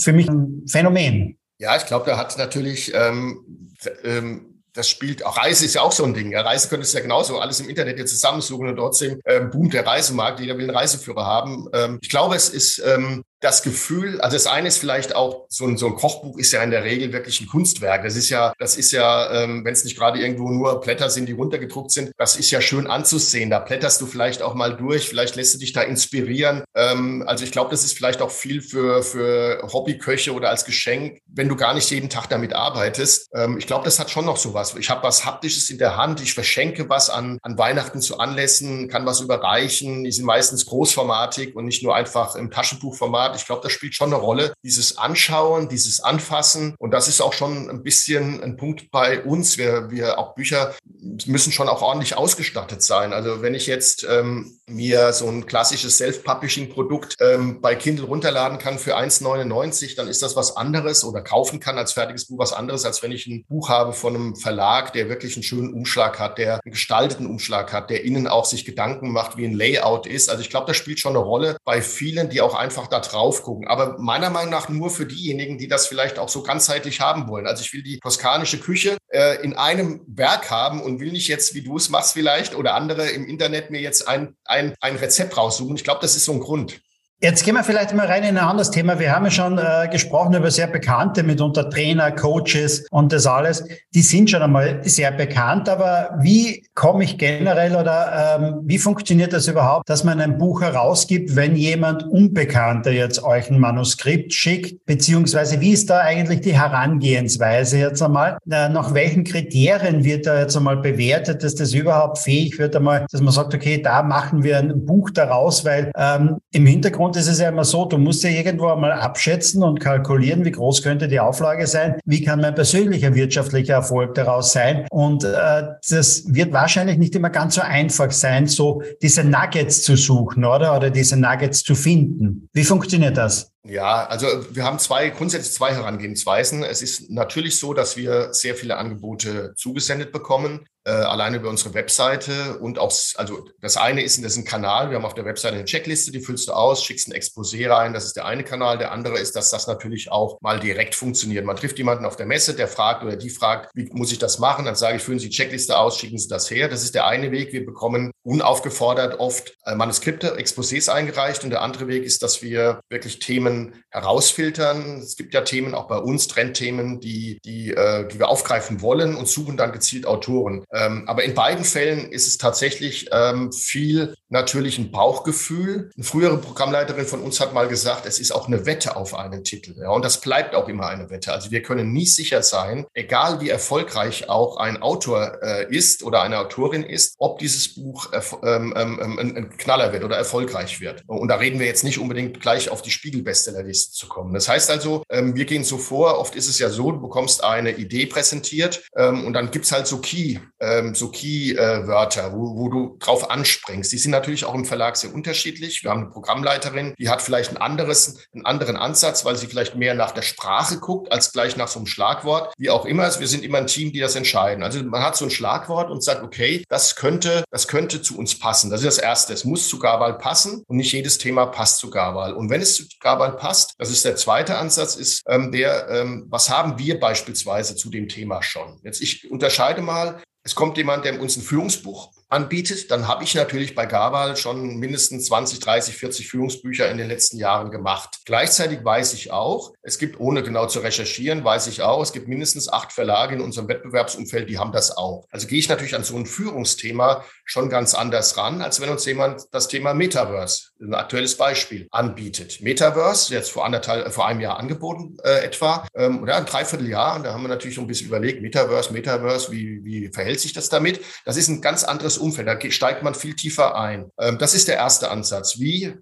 für mich ein Phänomen. Ja, ich glaube, da hat natürlich ähm, ähm, das spielt, auch Reise ist ja auch so ein Ding. Ja, Reise könntest du ja genauso alles im Internet jetzt zusammensuchen und trotzdem ähm, boomt der Reisemarkt. Jeder will einen Reiseführer haben. Ähm, ich glaube, es ist ähm, das Gefühl, also das eine ist vielleicht auch, so ein, so ein Kochbuch ist ja in der Regel wirklich ein Kunstwerk. Das ist ja, das ist ja, ähm, wenn es nicht gerade irgendwo nur Blätter sind, die runtergedruckt sind, das ist ja schön anzusehen. Da blätterst du vielleicht auch mal durch, vielleicht lässt du dich da inspirieren. Ähm, also ich glaube, das ist vielleicht auch viel für, für Hobbyköche oder als Geschenk, wenn du gar nicht jeden Tag damit arbeitest. Ähm, ich glaube, das hat schon noch sowas. Ich habe was Haptisches in der Hand, ich verschenke was an, an Weihnachten zu Anlässen, kann was überreichen. Die sind meistens großformatig und nicht nur einfach im Taschenbuchformat hat. Ich glaube, das spielt schon eine Rolle. Dieses Anschauen, dieses Anfassen. Und das ist auch schon ein bisschen ein Punkt bei uns. Wir, wir auch Bücher müssen schon auch ordentlich ausgestattet sein. Also wenn ich jetzt ähm, mir so ein klassisches Self-Publishing-Produkt ähm, bei Kindle runterladen kann für 1,99, dann ist das was anderes oder kaufen kann als fertiges Buch was anderes, als wenn ich ein Buch habe von einem Verlag, der wirklich einen schönen Umschlag hat, der einen gestalteten Umschlag hat, der innen auch sich Gedanken macht, wie ein Layout ist. Also ich glaube, das spielt schon eine Rolle bei vielen, die auch einfach da drauf gucken. Aber meiner Meinung nach nur für diejenigen, die das vielleicht auch so ganzheitlich haben wollen. Also ich will die toskanische Küche äh, in einem Werk haben und will nicht jetzt, wie du es machst vielleicht oder andere im Internet mir jetzt ein, ein, ein Rezept raussuchen. Ich glaube, das ist so ein Grund. Jetzt gehen wir vielleicht mal rein in ein anderes Thema. Wir haben ja schon äh, gesprochen über sehr bekannte, mitunter Trainer, Coaches und das alles. Die sind schon einmal sehr bekannt, aber wie komme ich generell oder ähm, wie funktioniert das überhaupt, dass man ein Buch herausgibt, wenn jemand Unbekannter jetzt euch ein Manuskript schickt, beziehungsweise wie ist da eigentlich die Herangehensweise jetzt einmal? Äh, nach welchen Kriterien wird da jetzt einmal bewertet, dass das überhaupt fähig wird, einmal, dass man sagt, okay, da machen wir ein Buch daraus, weil ähm, im Hintergrund und es ist ja immer so, du musst ja irgendwo einmal abschätzen und kalkulieren, wie groß könnte die Auflage sein, wie kann mein persönlicher wirtschaftlicher Erfolg daraus sein. Und äh, das wird wahrscheinlich nicht immer ganz so einfach sein, so diese Nuggets zu suchen, oder? Oder diese Nuggets zu finden. Wie funktioniert das? Ja, also wir haben zwei, grundsätzlich zwei Herangehensweisen. Es ist natürlich so, dass wir sehr viele Angebote zugesendet bekommen äh, allein über unsere Webseite und auch, also das eine ist, das ist ein Kanal, wir haben auf der Webseite eine Checkliste, die füllst du aus, schickst ein Exposé rein, das ist der eine Kanal. Der andere ist, dass das natürlich auch mal direkt funktioniert. Man trifft jemanden auf der Messe, der fragt oder die fragt, wie muss ich das machen? Dann sage ich, füllen Sie die Checkliste aus, schicken Sie das her. Das ist der eine Weg. Wir bekommen unaufgefordert oft äh, Manuskripte, Exposés eingereicht und der andere Weg ist, dass wir wirklich Themen herausfiltern. Es gibt ja Themen auch bei uns, Trendthemen, die, die, äh, die wir aufgreifen wollen und suchen dann gezielt Autoren. Ähm, aber in beiden Fällen ist es tatsächlich ähm, viel natürlich ein Bauchgefühl. Eine frühere Programmleiterin von uns hat mal gesagt, es ist auch eine Wette auf einen Titel. Ja, und das bleibt auch immer eine Wette. Also wir können nie sicher sein, egal wie erfolgreich auch ein Autor äh, ist oder eine Autorin ist, ob dieses Buch ähm, ähm, ähm, ein, ein, Knaller wird oder erfolgreich wird. Und da reden wir jetzt nicht unbedingt gleich auf die Spiegel-Bestsellerliste zu kommen. Das heißt also, ähm, wir gehen so vor, oft ist es ja so, du bekommst eine Idee präsentiert und dann gibt's halt so Key ähm, so Key-Wörter, wo, wo du drauf anspringst. Die sind natürlich auch im Verlag sehr unterschiedlich. Wir haben eine Programmleiterin, die hat vielleicht ein anderes, einen anderen Ansatz, weil sie vielleicht mehr nach der Sprache guckt, als gleich nach so einem Schlagwort. Wie auch immer, wir sind immer ein Team, die das entscheiden. Also man hat so ein Schlagwort und sagt, okay, das könnte, das könnte zu uns passen. Das ist das Erste. Es muss zu Gabal passen und nicht jedes Thema passt zu Gabal. Und wenn es zu Gabal passt, das ist der zweite Ansatz, ist ähm, der, ähm, was haben wir beispielsweise zu dem Thema schon? Jetzt ich unterscheide mal es kommt jemand, der uns ein Führungsbuch anbietet, dann habe ich natürlich bei Gabal schon mindestens 20, 30, 40 Führungsbücher in den letzten Jahren gemacht. Gleichzeitig weiß ich auch, es gibt, ohne genau zu recherchieren, weiß ich auch, es gibt mindestens acht Verlage in unserem Wettbewerbsumfeld, die haben das auch. Also gehe ich natürlich an so ein Führungsthema schon ganz anders ran, als wenn uns jemand das Thema Metaverse, ein aktuelles Beispiel, anbietet. Metaverse, jetzt vor anderthalb, vor einem Jahr angeboten äh, etwa, ähm, oder ein Dreivierteljahr, und da haben wir natürlich so ein bisschen überlegt, Metaverse, Metaverse, wie, wie verhält sich das damit? Das ist ein ganz anderes Umfeld. Da steigt man viel tiefer ein. Ähm, das ist der erste Ansatz. Wie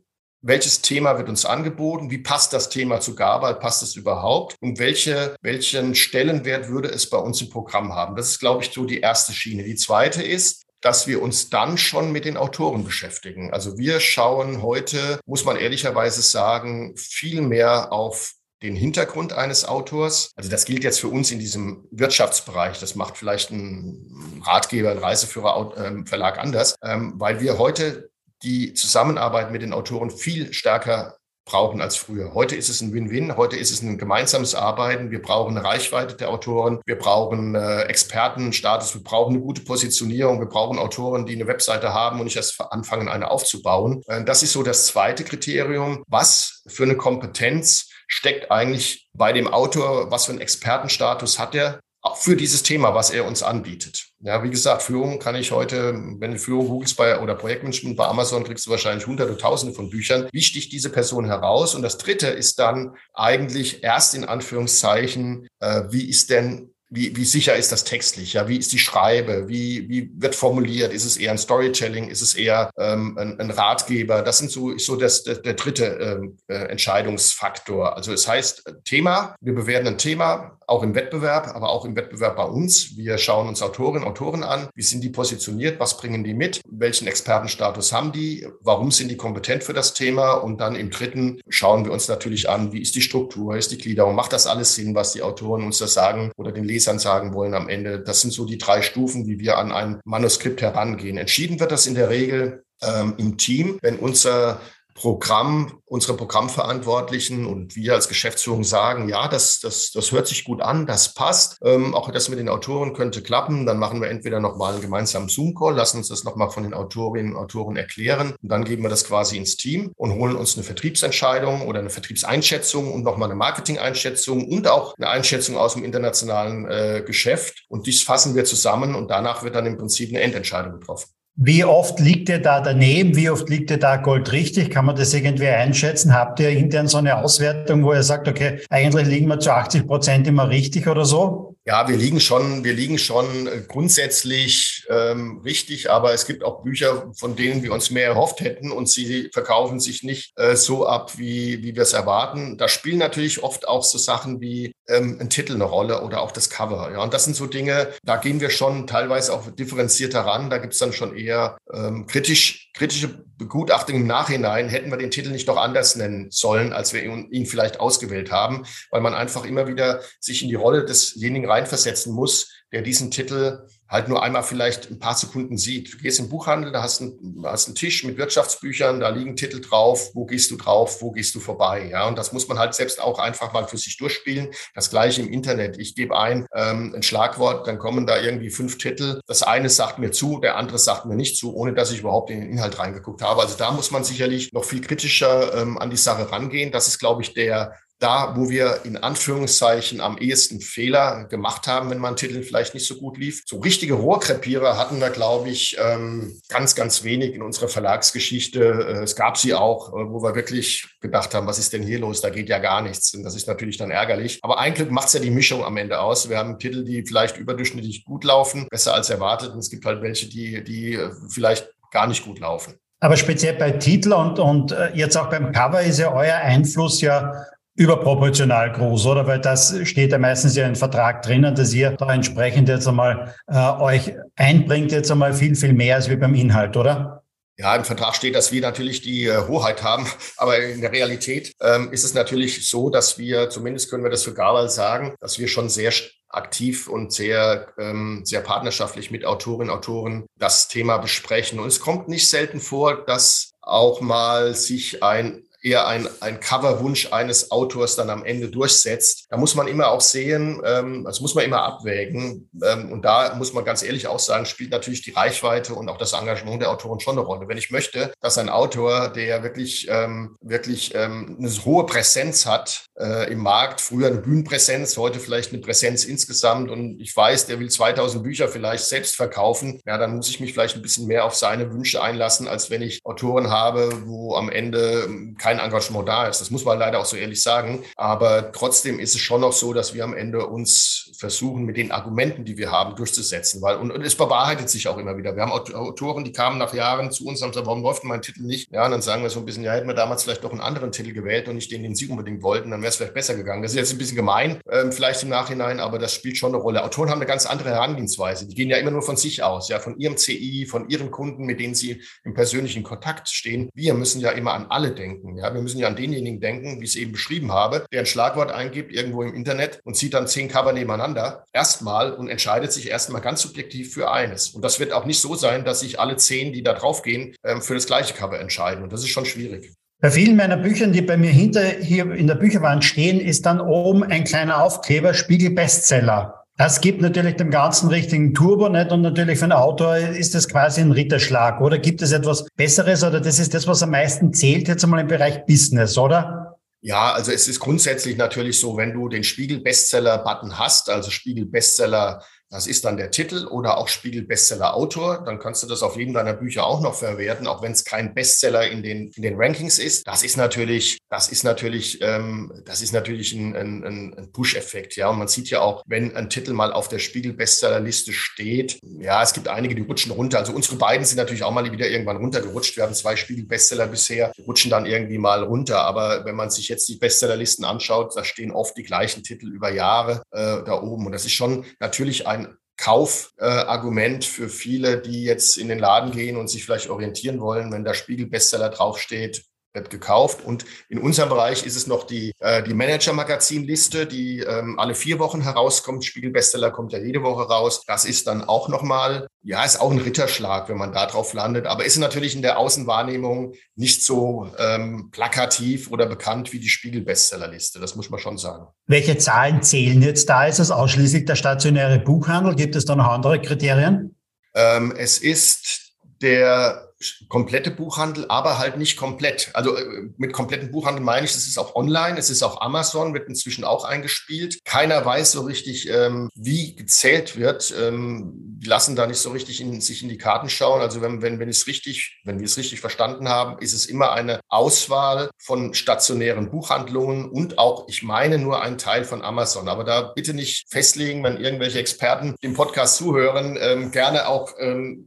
welches Thema wird uns angeboten? Wie passt das Thema zu Gabal? Passt es überhaupt? Und welche, welchen Stellenwert würde es bei uns im Programm haben? Das ist, glaube ich, so die erste Schiene. Die zweite ist, dass wir uns dann schon mit den Autoren beschäftigen. Also wir schauen heute, muss man ehrlicherweise sagen, viel mehr auf den Hintergrund eines Autors. Also das gilt jetzt für uns in diesem Wirtschaftsbereich. Das macht vielleicht ein Ratgeber, ein Reiseführer, ähm, Verlag anders, ähm, weil wir heute die Zusammenarbeit mit den Autoren viel stärker brauchen als früher. Heute ist es ein Win-Win, heute ist es ein gemeinsames Arbeiten. Wir brauchen eine Reichweite der Autoren, wir brauchen äh, Expertenstatus, wir brauchen eine gute Positionierung, wir brauchen Autoren, die eine Webseite haben und nicht erst anfangen, eine aufzubauen. Äh, das ist so das zweite Kriterium. Was für eine Kompetenz steckt eigentlich bei dem Autor, was für einen Expertenstatus hat er für dieses Thema, was er uns anbietet. Ja, wie gesagt, Führung kann ich heute, wenn du Führung googelst bei oder Projektmanagement bei Amazon, kriegst du wahrscheinlich hunderte, tausende von Büchern. Wie sticht diese Person heraus? Und das dritte ist dann eigentlich erst in Anführungszeichen, äh, wie ist denn wie, wie sicher ist das textlich? Ja, wie ist die Schreibe? Wie, wie wird formuliert? Ist es eher ein Storytelling? Ist es eher ähm, ein, ein Ratgeber? Das sind so, so das, der, der dritte ähm, äh, Entscheidungsfaktor. Also es heißt Thema. Wir bewerten ein Thema, auch im Wettbewerb, aber auch im Wettbewerb bei uns. Wir schauen uns Autorinnen, Autoren an. Wie sind die positioniert? Was bringen die mit? Welchen Expertenstatus haben die? Warum sind die kompetent für das Thema? Und dann im dritten schauen wir uns natürlich an, wie ist die Struktur, ist die Gliederung? Macht das alles Sinn, was die Autoren uns da sagen oder den Lesern sagen wollen am Ende? Das sind so die drei Stufen, wie wir an ein Manuskript herangehen. Entschieden wird das in der Regel ähm, im Team, wenn unser Programm, unsere Programmverantwortlichen und wir als Geschäftsführung sagen, ja, das, das, das hört sich gut an, das passt. Ähm, auch das mit den Autoren könnte klappen. Dann machen wir entweder nochmal einen gemeinsamen Zoom-Call, lassen uns das nochmal von den Autorinnen und Autoren erklären. Und dann geben wir das quasi ins Team und holen uns eine Vertriebsentscheidung oder eine Vertriebseinschätzung und nochmal eine Marketing-Einschätzung und auch eine Einschätzung aus dem internationalen äh, Geschäft. Und dies fassen wir zusammen und danach wird dann im Prinzip eine Endentscheidung getroffen. Wie oft liegt ihr da daneben? Wie oft liegt ihr da goldrichtig? Kann man das irgendwie einschätzen? Habt ihr intern so eine Auswertung, wo ihr sagt, okay, eigentlich liegen wir zu 80 Prozent immer richtig oder so? Ja, wir liegen schon, wir liegen schon äh, grundsätzlich ähm, richtig, aber es gibt auch Bücher, von denen wir uns mehr erhofft hätten und sie verkaufen sich nicht äh, so ab, wie, wie wir es erwarten. Da spielen natürlich oft auch so Sachen wie ähm, ein Titel eine Rolle oder auch das Cover. Ja, und das sind so Dinge, da gehen wir schon teilweise auch differenzierter ran. Da gibt's dann schon eher ähm, kritisch, kritische Begutachtung im Nachhinein. Hätten wir den Titel nicht doch anders nennen sollen, als wir ihn, ihn vielleicht ausgewählt haben, weil man einfach immer wieder sich in die Rolle desjenigen reinversetzen muss, der diesen Titel halt nur einmal vielleicht ein paar Sekunden sieht. Du gehst im Buchhandel, da hast einen, hast einen Tisch mit Wirtschaftsbüchern, da liegen Titel drauf, wo gehst du drauf, wo gehst du vorbei. Ja, und das muss man halt selbst auch einfach mal für sich durchspielen. Das gleiche im Internet. Ich gebe ein, ähm, ein Schlagwort, dann kommen da irgendwie fünf Titel. Das eine sagt mir zu, der andere sagt mir nicht zu, ohne dass ich überhaupt in den Inhalt reingeguckt habe. Also da muss man sicherlich noch viel kritischer ähm, an die Sache rangehen. Das ist, glaube ich, der da, wo wir in Anführungszeichen am ehesten Fehler gemacht haben, wenn man Titel vielleicht nicht so gut lief. So richtige Rohrkrepierer hatten wir, glaube ich, ähm, ganz, ganz wenig in unserer Verlagsgeschichte. Äh, es gab sie auch, äh, wo wir wirklich gedacht haben, was ist denn hier los? Da geht ja gar nichts. Und das ist natürlich dann ärgerlich. Aber ein Glück macht es ja die Mischung am Ende aus. Wir haben Titel, die vielleicht überdurchschnittlich gut laufen, besser als erwartet. Und es gibt halt welche, die, die äh, vielleicht gar nicht gut laufen. Aber speziell bei Titel und, und jetzt auch beim Cover ist ja euer Einfluss ja überproportional groß, oder? Weil das steht ja meistens ja im Vertrag drinnen, dass ihr da entsprechend jetzt einmal äh, euch einbringt, jetzt einmal viel, viel mehr als wie beim Inhalt, oder? Ja, im Vertrag steht, dass wir natürlich die äh, Hoheit haben, [LAUGHS] aber in der Realität ähm, ist es natürlich so, dass wir, zumindest können wir das für Gawal sagen, dass wir schon sehr aktiv und sehr, ähm, sehr partnerschaftlich mit Autorinnen und Autoren das Thema besprechen. Und es kommt nicht selten vor, dass auch mal sich ein eher ein, ein Coverwunsch eines Autors dann am Ende durchsetzt. Da muss man immer auch sehen, ähm, das muss man immer abwägen. Ähm, und da muss man ganz ehrlich auch sagen, spielt natürlich die Reichweite und auch das Engagement der Autoren schon eine Rolle. Wenn ich möchte, dass ein Autor, der wirklich, ähm, wirklich ähm, eine hohe Präsenz hat äh, im Markt, früher eine Bühnenpräsenz, heute vielleicht eine Präsenz insgesamt und ich weiß, der will 2000 Bücher vielleicht selbst verkaufen, ja, dann muss ich mich vielleicht ein bisschen mehr auf seine Wünsche einlassen, als wenn ich Autoren habe, wo am Ende ähm, kein Engagement da ist. Das muss man leider auch so ehrlich sagen. Aber trotzdem ist es schon noch so, dass wir am Ende uns versuchen, mit den Argumenten, die wir haben, durchzusetzen. Weil, und, und es bewahrheitet sich auch immer wieder. Wir haben Autoren, die kamen nach Jahren zu uns und haben gesagt, warum läuft mein Titel nicht? Ja, und dann sagen wir so ein bisschen, ja, hätten wir damals vielleicht doch einen anderen Titel gewählt und nicht den, den Sie unbedingt wollten, dann wäre es vielleicht besser gegangen. Das ist jetzt ein bisschen gemein, ähm, vielleicht im Nachhinein, aber das spielt schon eine Rolle. Autoren haben eine ganz andere Herangehensweise. Die gehen ja immer nur von sich aus, ja, von ihrem CI, von ihren Kunden, mit denen sie im persönlichen Kontakt stehen. Wir müssen ja immer an alle denken. Ja, wir müssen ja an denjenigen denken, wie ich es eben beschrieben habe, der ein Schlagwort eingibt irgendwo im Internet und zieht dann zehn Cover nebeneinander erstmal und entscheidet sich erstmal ganz subjektiv für eines. Und das wird auch nicht so sein, dass sich alle zehn, die da draufgehen, ähm, für das gleiche Cover entscheiden. Und das ist schon schwierig. Bei vielen meiner Büchern, die bei mir hinter hier in der Bücherwand stehen, ist dann oben ein kleiner Aufkleber Spiegel Bestseller. Das gibt natürlich dem ganzen richtigen Turbo nicht und natürlich für einen Autor ist das quasi ein Ritterschlag. Oder gibt es etwas Besseres oder das ist das, was am meisten zählt jetzt einmal im Bereich Business, oder? Ja, also es ist grundsätzlich natürlich so, wenn du den Spiegel Bestseller Button hast, also Spiegel Bestseller Das ist dann der Titel oder auch Spiegel Bestseller Autor. Dann kannst du das auf jedem deiner Bücher auch noch verwerten, auch wenn es kein Bestseller in den, in den Rankings ist. Das ist natürlich, das ist natürlich, ähm, das ist natürlich ein, ein, ein Push-Effekt. Ja, und man sieht ja auch, wenn ein Titel mal auf der Spiegel Bestsellerliste steht, ja, es gibt einige, die rutschen runter. Also unsere beiden sind natürlich auch mal wieder irgendwann runtergerutscht. Wir haben zwei Spiegel Bestseller bisher, die rutschen dann irgendwie mal runter. Aber wenn man sich jetzt die Bestsellerlisten anschaut, da stehen oft die gleichen Titel über Jahre äh, da oben. Und das ist schon natürlich ein Kaufargument äh, für viele, die jetzt in den Laden gehen und sich vielleicht orientieren wollen, wenn da Spiegel-Bestseller draufsteht, wird gekauft. Und in unserem Bereich ist es noch die, äh, die Manager-Magazin-Liste, die ähm, alle vier Wochen herauskommt. Spiegel-Bestseller kommt ja jede Woche raus. Das ist dann auch nochmal, ja, ist auch ein Ritterschlag, wenn man da drauf landet. Aber ist natürlich in der Außenwahrnehmung nicht so ähm, plakativ oder bekannt wie die Spiegel-Bestseller-Liste. Das muss man schon sagen. Welche Zahlen zählen jetzt da? Ist es ausschließlich der stationäre Buchhandel? Gibt es da noch andere Kriterien? Ähm, es ist der komplette Buchhandel, aber halt nicht komplett. Also äh, mit kompletten Buchhandel meine ich, es ist auch online, es ist auch Amazon, wird inzwischen auch eingespielt. Keiner weiß so richtig, ähm, wie gezählt wird. Ähm, die lassen da nicht so richtig in, sich in die Karten schauen. Also wenn, wenn, wenn es richtig, wenn wir es richtig verstanden haben, ist es immer eine Auswahl von stationären Buchhandlungen und auch, ich meine, nur ein Teil von Amazon. Aber da bitte nicht festlegen, wenn irgendwelche Experten dem Podcast zuhören, ähm, gerne auch ähm,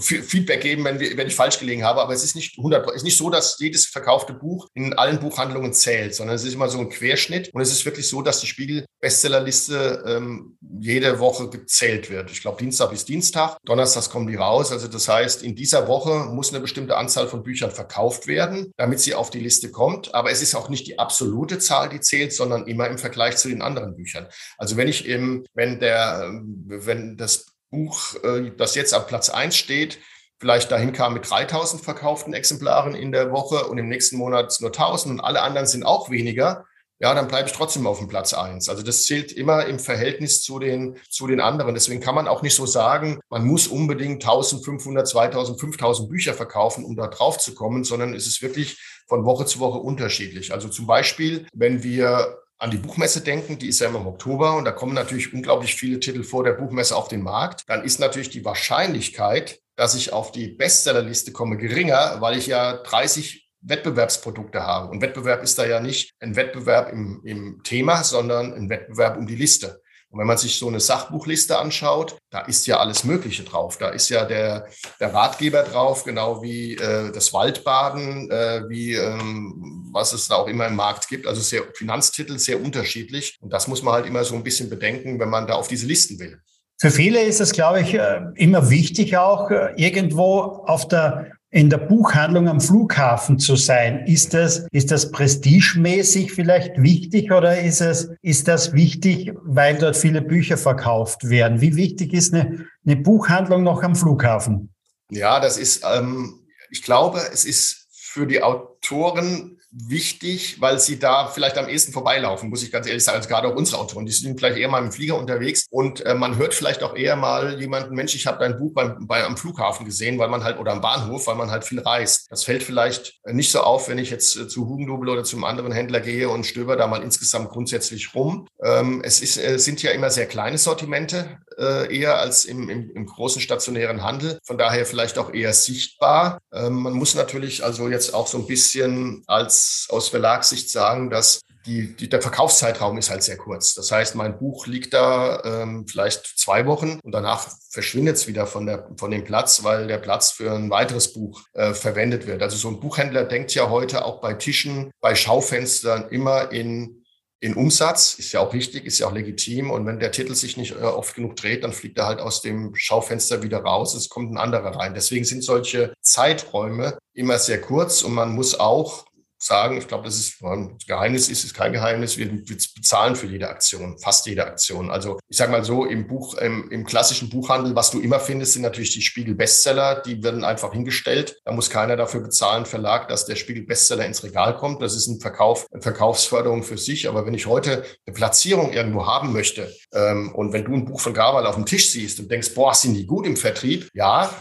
Feedback geben, wenn wir, wenn wenn ich falsch gelegen habe, aber es ist nicht 100, ist nicht so, dass jedes verkaufte Buch in allen Buchhandlungen zählt, sondern es ist immer so ein Querschnitt und es ist wirklich so, dass die Spiegel Bestsellerliste ähm, jede Woche gezählt wird. Ich glaube, Dienstag bis Dienstag, Donnerstags kommen die raus. Also das heißt, in dieser Woche muss eine bestimmte Anzahl von Büchern verkauft werden, damit sie auf die Liste kommt. Aber es ist auch nicht die absolute Zahl, die zählt, sondern immer im Vergleich zu den anderen Büchern. Also wenn ich im, wenn der, wenn das Buch, äh, das jetzt am Platz eins steht, vielleicht dahin kam mit 3000 verkauften Exemplaren in der Woche und im nächsten Monat nur 1000 und alle anderen sind auch weniger, ja, dann bleibe ich trotzdem auf dem Platz eins. Also das zählt immer im Verhältnis zu den, zu den anderen. Deswegen kann man auch nicht so sagen, man muss unbedingt 1500, 2000, 5000 Bücher verkaufen, um da drauf zu kommen, sondern es ist wirklich von Woche zu Woche unterschiedlich. Also zum Beispiel, wenn wir an die Buchmesse denken, die ist ja immer im Oktober und da kommen natürlich unglaublich viele Titel vor der Buchmesse auf den Markt, dann ist natürlich die Wahrscheinlichkeit, dass ich auf die Bestsellerliste komme, geringer, weil ich ja 30 Wettbewerbsprodukte habe. Und Wettbewerb ist da ja nicht ein Wettbewerb im, im Thema, sondern ein Wettbewerb um die Liste. Und wenn man sich so eine Sachbuchliste anschaut, da ist ja alles Mögliche drauf. Da ist ja der, der Ratgeber drauf, genau wie äh, das Waldbaden, äh, wie ähm, was es da auch immer im Markt gibt. Also sehr Finanztitel sehr unterschiedlich. Und das muss man halt immer so ein bisschen bedenken, wenn man da auf diese Listen will. Für viele ist es, glaube ich, äh, immer wichtig auch, äh, irgendwo auf der in der Buchhandlung am Flughafen zu sein. Ist das, ist das prestigemäßig vielleicht wichtig oder ist es, ist das wichtig, weil dort viele Bücher verkauft werden? Wie wichtig ist eine, eine Buchhandlung noch am Flughafen? Ja, das ist, ähm, ich glaube, es ist für die Autoren wichtig, weil sie da vielleicht am ehesten vorbeilaufen, muss ich ganz ehrlich sagen. Also gerade auch unsere Autoren, die sind vielleicht eher mal im Flieger unterwegs und äh, man hört vielleicht auch eher mal jemanden, Mensch, ich habe dein Buch beim, bei, am Flughafen gesehen, weil man halt, oder am Bahnhof, weil man halt viel reist. Das fällt vielleicht nicht so auf, wenn ich jetzt äh, zu Hugendubel oder zum anderen Händler gehe und stöber da mal insgesamt grundsätzlich rum. Ähm, es ist, äh, sind ja immer sehr kleine Sortimente, äh, eher als im, im, im großen stationären Handel. Von daher vielleicht auch eher sichtbar. Ähm, man muss natürlich also jetzt auch so ein bisschen als aus Verlagssicht sagen, dass die, die, der Verkaufszeitraum ist halt sehr kurz. Das heißt, mein Buch liegt da ähm, vielleicht zwei Wochen und danach verschwindet es wieder von, der, von dem Platz, weil der Platz für ein weiteres Buch äh, verwendet wird. Also so ein Buchhändler denkt ja heute auch bei Tischen, bei Schaufenstern immer in in Umsatz, ist ja auch richtig, ist ja auch legitim. Und wenn der Titel sich nicht äh, oft genug dreht, dann fliegt er halt aus dem Schaufenster wieder raus. Es kommt ein anderer rein. Deswegen sind solche Zeiträume immer sehr kurz und man muss auch sagen, ich glaube, das ist ein Geheimnis ist, ist kein Geheimnis. Wir, wir, bezahlen für jede Aktion, fast jede Aktion. Also ich sage mal so, im Buch, im, im, klassischen Buchhandel, was du immer findest, sind natürlich die Spiegel-Bestseller, die werden einfach hingestellt. Da muss keiner dafür bezahlen, Verlag, dass der Spiegel-Bestseller ins Regal kommt. Das ist ein Verkauf, eine Verkaufsförderung für sich. Aber wenn ich heute eine Platzierung irgendwo haben möchte ähm, und wenn du ein Buch von Gabal auf dem Tisch siehst und denkst, boah, sind die gut im Vertrieb? Ja,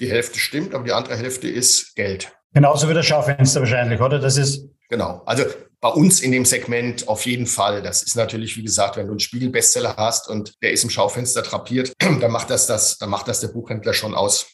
die Hälfte stimmt, aber die andere Hälfte ist Geld. Genauso wie das Schaufenster wahrscheinlich, oder? Das ist Genau. Also bei uns in dem Segment auf jeden Fall. Das ist natürlich, wie gesagt, wenn du einen Spiegelbestseller hast und der ist im Schaufenster trapiert, [CLEARS THROAT] dann macht das, das, dann macht das der Buchhändler schon aus.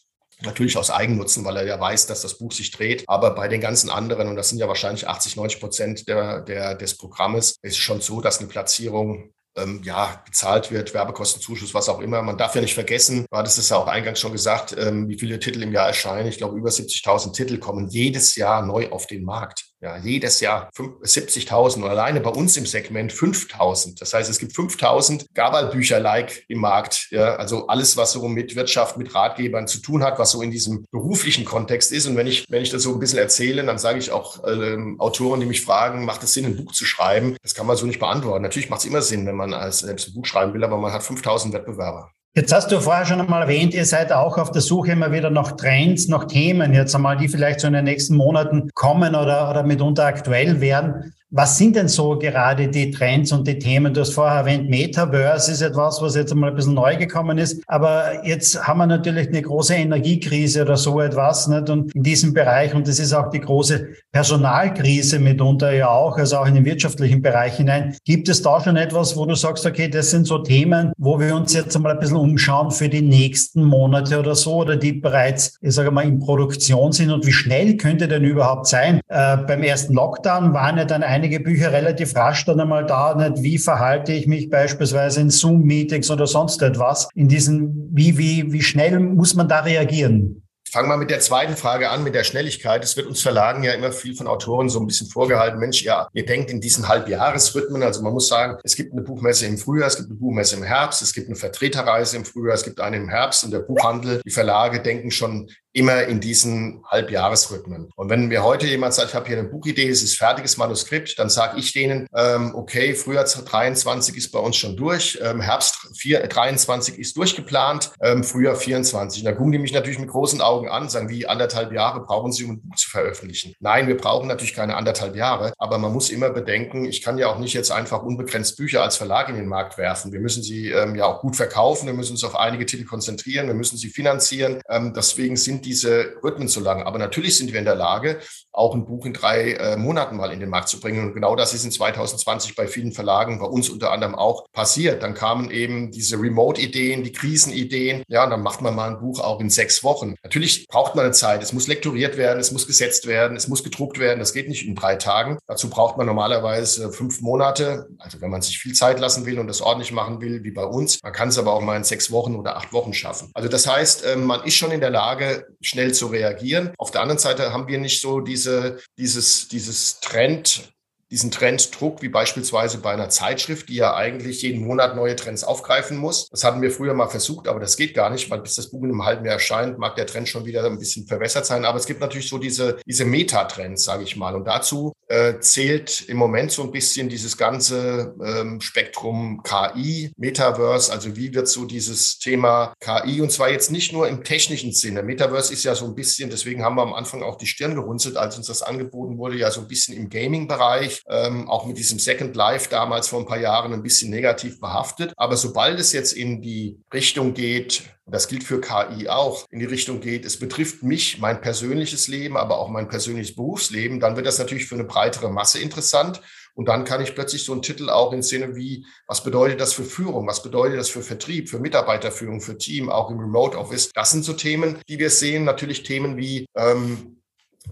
Natürlich aus Eigennutzen, weil er ja weiß, dass das Buch sich dreht. Aber bei den ganzen anderen, und das sind ja wahrscheinlich 80, 90 Prozent der, der, des Programmes, ist es schon so, dass eine Platzierung ähm, ja, bezahlt wird, Werbekostenzuschuss, was auch immer. Man darf ja nicht vergessen, du hattest es ja auch eingangs schon gesagt, ähm, wie viele Titel im Jahr erscheinen. Ich glaube, über 70.000 Titel kommen jedes Jahr neu auf den Markt. Ja, jedes Jahr 70.000 und alleine bei uns im Segment 5.000. Das heißt, es gibt 5.000 Gabal-Bücher-like im Markt. Ja, also alles, was so mit Wirtschaft, mit Ratgebern zu tun hat, was so in diesem beruflichen Kontext ist. Und wenn ich, wenn ich das so ein bisschen erzähle, dann sage ich auch ähm, Autoren, die mich fragen, macht es Sinn, ein Buch zu schreiben? Das kann man so nicht beantworten. Natürlich macht es immer Sinn, wenn man als selbst ein Buch schreiben will, aber man hat 5.000 Wettbewerber. Jetzt hast du vorher schon einmal erwähnt, ihr seid auch auf der Suche immer wieder nach Trends, nach Themen, jetzt einmal, die vielleicht so in den nächsten Monaten kommen oder, oder mitunter aktuell werden. Was sind denn so gerade die Trends und die Themen? Du hast vorher erwähnt, Metaverse ist etwas, was jetzt einmal ein bisschen neu gekommen ist. Aber jetzt haben wir natürlich eine große Energiekrise oder so etwas, nicht? Und in diesem Bereich, und das ist auch die große Personalkrise mitunter ja auch, also auch in den wirtschaftlichen Bereich hinein. Gibt es da schon etwas, wo du sagst, okay, das sind so Themen, wo wir uns jetzt einmal ein bisschen umschauen für die nächsten Monate oder so, oder die bereits, ich sage mal, in Produktion sind? Und wie schnell könnte denn überhaupt sein? Äh, beim ersten Lockdown waren ja dann einige Bücher relativ rasch dann einmal da, nicht wie verhalte ich mich beispielsweise in Zoom-Meetings oder sonst etwas. In diesen, wie, wie, wie schnell muss man da reagieren? fange mal mit der zweiten Frage an, mit der Schnelligkeit. Es wird uns Verlagen ja immer viel von Autoren so ein bisschen vorgehalten. Mensch, ja, ihr denkt in diesen Halbjahresrhythmen. Also man muss sagen, es gibt eine Buchmesse im Frühjahr, es gibt eine Buchmesse im Herbst, es gibt eine Vertreterreise im Frühjahr, es gibt eine im Herbst und der Buchhandel. Die Verlage denken schon immer in diesen Halbjahresrhythmen. Und wenn mir heute jemand sagt, ich habe hier eine Buchidee, es ist fertiges Manuskript, dann sage ich denen, ähm, okay, Frühjahr 23 ist bei uns schon durch, ähm, Herbst 4, 23 ist durchgeplant, ähm, Frühjahr 24. Und da gucken die mich natürlich mit großen Augen an, sagen, wie anderthalb Jahre brauchen sie, um ein Buch zu veröffentlichen. Nein, wir brauchen natürlich keine anderthalb Jahre, aber man muss immer bedenken, ich kann ja auch nicht jetzt einfach unbegrenzt Bücher als Verlag in den Markt werfen. Wir müssen sie ähm, ja auch gut verkaufen, wir müssen uns auf einige Titel konzentrieren, wir müssen sie finanzieren. Ähm, deswegen sind diese Rhythmen zu lang. Aber natürlich sind wir in der Lage, auch ein Buch in drei äh, Monaten mal in den Markt zu bringen. Und genau das ist in 2020 bei vielen Verlagen, bei uns unter anderem auch passiert. Dann kamen eben diese Remote-Ideen, die Krisenideen. Ja, und dann macht man mal ein Buch auch in sechs Wochen. Natürlich braucht man eine Zeit. Es muss lektoriert werden, es muss gesetzt werden, es muss gedruckt werden. Das geht nicht in drei Tagen. Dazu braucht man normalerweise fünf Monate. Also wenn man sich viel Zeit lassen will und das ordentlich machen will, wie bei uns. Man kann es aber auch mal in sechs Wochen oder acht Wochen schaffen. Also das heißt, ähm, man ist schon in der Lage, schnell zu reagieren. Auf der anderen Seite haben wir nicht so diese, dieses, dieses Trend, diesen Trenddruck, wie beispielsweise bei einer Zeitschrift, die ja eigentlich jeden Monat neue Trends aufgreifen muss. Das hatten wir früher mal versucht, aber das geht gar nicht, weil bis das Buch in einem halben Jahr erscheint, mag der Trend schon wieder ein bisschen verwässert sein. Aber es gibt natürlich so diese, diese Metatrends, sage ich mal. Und dazu äh, zählt im Moment so ein bisschen dieses ganze ähm, Spektrum KI, Metaverse, also wie wird so dieses Thema KI und zwar jetzt nicht nur im technischen Sinne. Metaverse ist ja so ein bisschen, deswegen haben wir am Anfang auch die Stirn gerunzelt, als uns das angeboten wurde, ja so ein bisschen im Gaming-Bereich ähm, auch mit diesem Second Life damals vor ein paar Jahren ein bisschen negativ behaftet. Aber sobald es jetzt in die Richtung geht, das gilt für KI auch, in die Richtung geht, es betrifft mich, mein persönliches Leben, aber auch mein persönliches Berufsleben, dann wird das natürlich für eine breitere Masse interessant. Und dann kann ich plötzlich so einen Titel auch in Szene wie, was bedeutet das für Führung? Was bedeutet das für Vertrieb, für Mitarbeiterführung, für Team, auch im Remote Office? Das sind so Themen, die wir sehen. Natürlich Themen wie, ähm,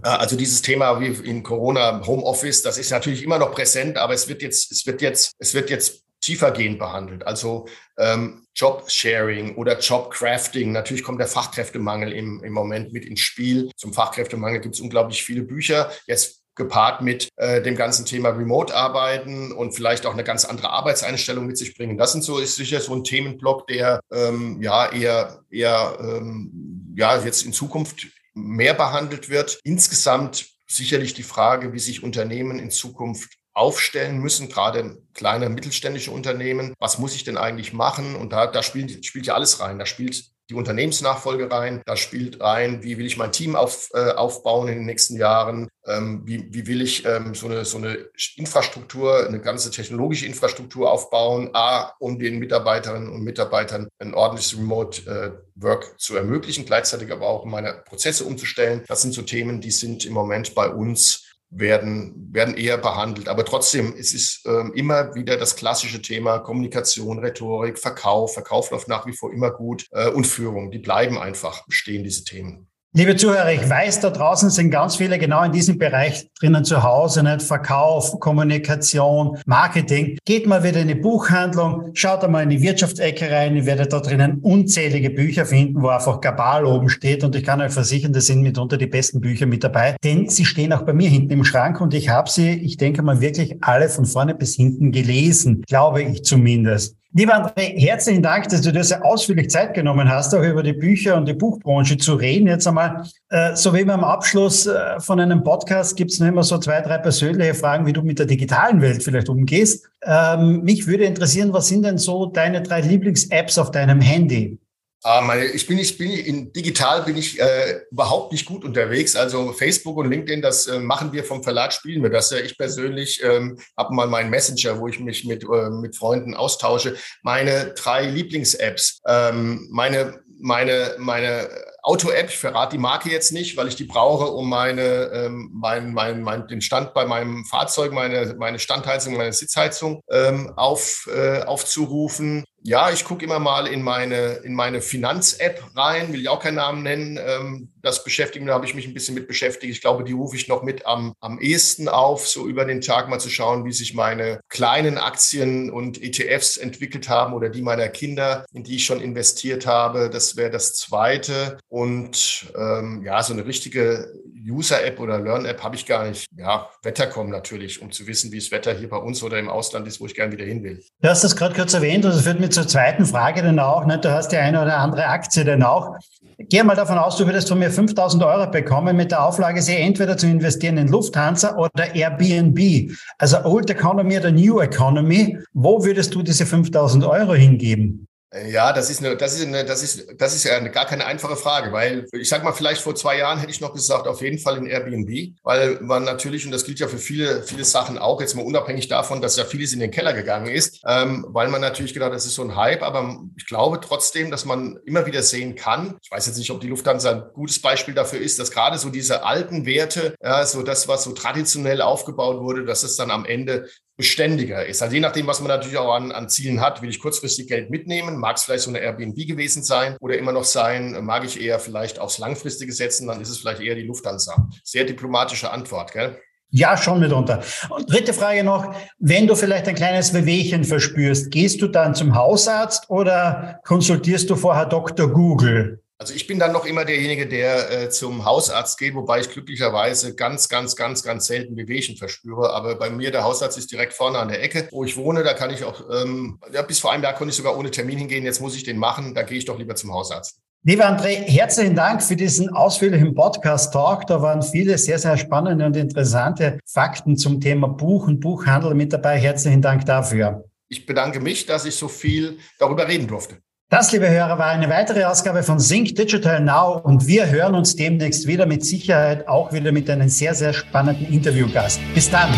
äh, also dieses Thema wie in Corona Homeoffice, das ist natürlich immer noch präsent, aber es wird jetzt, es wird jetzt, es wird jetzt tiefergehend behandelt. Also ähm, Job-Sharing oder Job-Crafting. Natürlich kommt der Fachkräftemangel im, im Moment mit ins Spiel. Zum Fachkräftemangel gibt es unglaublich viele Bücher. Jetzt gepaart mit äh, dem ganzen Thema Remote-Arbeiten und vielleicht auch eine ganz andere Arbeitseinstellung mit sich bringen. Das sind so, ist sicher so ein Themenblock, der ähm, ja eher, eher ähm, ja, jetzt in Zukunft mehr behandelt wird. Insgesamt sicherlich die Frage, wie sich Unternehmen in Zukunft aufstellen müssen, gerade kleine mittelständische Unternehmen. Was muss ich denn eigentlich machen? Und da, da spielt, spielt ja alles rein. Da spielt die Unternehmensnachfolge rein. Da spielt rein, wie will ich mein Team auf, äh, aufbauen in den nächsten Jahren? Ähm, wie, wie will ich ähm, so, eine, so eine Infrastruktur, eine ganze technologische Infrastruktur aufbauen? A, um den Mitarbeiterinnen und Mitarbeitern ein ordentliches Remote äh, Work zu ermöglichen, gleichzeitig aber auch meine Prozesse umzustellen. Das sind so Themen, die sind im Moment bei uns werden, werden eher behandelt. Aber trotzdem, es ist ähm, immer wieder das klassische Thema Kommunikation, Rhetorik, Verkauf. Verkauf läuft nach wie vor immer gut äh, und Führung. Die bleiben einfach bestehen, diese Themen. Liebe Zuhörer, ich weiß, da draußen sind ganz viele genau in diesem Bereich drinnen zu Hause, nicht? Verkauf, Kommunikation, Marketing. Geht mal wieder in die Buchhandlung, schaut einmal in die Wirtschaftsecke rein, ihr werdet da drinnen unzählige Bücher finden, wo einfach Gabal oben steht und ich kann euch versichern, das sind mitunter die besten Bücher mit dabei, denn sie stehen auch bei mir hinten im Schrank und ich habe sie, ich denke mal, wirklich alle von vorne bis hinten gelesen, glaube ich zumindest. Lieber André, herzlichen Dank, dass du dir sehr ausführlich Zeit genommen hast, auch über die Bücher und die Buchbranche zu reden. Jetzt einmal, äh, so wie beim Abschluss äh, von einem Podcast gibt es noch immer so zwei, drei persönliche Fragen, wie du mit der digitalen Welt vielleicht umgehst. Ähm, mich würde interessieren, was sind denn so deine drei Lieblings-Apps auf deinem Handy? Ah, ich bin nicht, bin in digital bin ich äh, überhaupt nicht gut unterwegs. Also Facebook und LinkedIn, das äh, machen wir vom Verlag, spielen wir das. Ja, ich persönlich ähm, habe mal meinen Messenger, wo ich mich mit äh, mit Freunden austausche. Meine drei Lieblings-Apps, ähm, meine meine meine Auto-App, ich verrate die Marke jetzt nicht, weil ich die brauche, um meine, ähm, mein, mein, mein, den Stand bei meinem Fahrzeug, meine, meine Standheizung, meine Sitzheizung ähm, auf, äh, aufzurufen. Ja, ich gucke immer mal in meine, in meine Finanz-App rein, will ich auch keinen Namen nennen. Ähm, das beschäftigt da habe ich mich ein bisschen mit beschäftigt. Ich glaube, die rufe ich noch mit am, am ehesten auf, so über den Tag mal zu schauen, wie sich meine kleinen Aktien und ETFs entwickelt haben oder die meiner Kinder, in die ich schon investiert habe. Das wäre das Zweite. Und ähm, ja, so eine richtige User-App oder Learn-App habe ich gar nicht. Ja, Wettercom natürlich, um zu wissen, wie das Wetter hier bei uns oder im Ausland ist, wo ich gerne wieder hin will. Du hast das gerade kurz erwähnt und das führt mir zur zweiten Frage dann auch. Ne? Du hast die eine oder andere Aktie dann auch. Geh mal davon aus, du würdest von mir 5000 Euro bekommen mit der Auflage, sie entweder zu investieren in Lufthansa oder Airbnb. Also Old Economy oder New Economy. Wo würdest du diese 5000 Euro hingeben? Ja, das ist eine, das ist eine, das ist, das ist ja eine, gar keine einfache Frage, weil ich sag mal, vielleicht vor zwei Jahren hätte ich noch gesagt, auf jeden Fall in Airbnb, weil man natürlich, und das gilt ja für viele, viele Sachen auch, jetzt mal unabhängig davon, dass ja vieles in den Keller gegangen ist, ähm, weil man natürlich gedacht, das ist so ein Hype, aber ich glaube trotzdem, dass man immer wieder sehen kann. Ich weiß jetzt nicht, ob die Lufthansa ein gutes Beispiel dafür ist, dass gerade so diese alten Werte, ja, so das, was so traditionell aufgebaut wurde, dass es dann am Ende beständiger ist. Also je nachdem, was man natürlich auch an, an Zielen hat, will ich kurzfristig Geld mitnehmen, mag es vielleicht so eine Airbnb gewesen sein oder immer noch sein, mag ich eher vielleicht aufs Langfristige setzen, dann ist es vielleicht eher die Lufthansa. Sehr diplomatische Antwort, gell? Ja, schon mitunter. Und dritte Frage noch, wenn du vielleicht ein kleines Wehwehchen verspürst, gehst du dann zum Hausarzt oder konsultierst du vorher Dr. Google? Also ich bin dann noch immer derjenige, der äh, zum Hausarzt geht, wobei ich glücklicherweise ganz, ganz, ganz, ganz selten Wehwehchen verspüre. Aber bei mir, der Hausarzt ist direkt vorne an der Ecke, wo ich wohne. Da kann ich auch, ähm, ja, bis vor einem Jahr konnte ich sogar ohne Termin hingehen. Jetzt muss ich den machen. Da gehe ich doch lieber zum Hausarzt. Lieber André, herzlichen Dank für diesen ausführlichen Podcast-Talk. Da waren viele sehr, sehr spannende und interessante Fakten zum Thema Buch und Buchhandel mit dabei. Herzlichen Dank dafür. Ich bedanke mich, dass ich so viel darüber reden durfte. Das, liebe Hörer, war eine weitere Ausgabe von Sync Digital Now und wir hören uns demnächst wieder mit Sicherheit auch wieder mit einem sehr, sehr spannenden Interviewgast. Bis dann.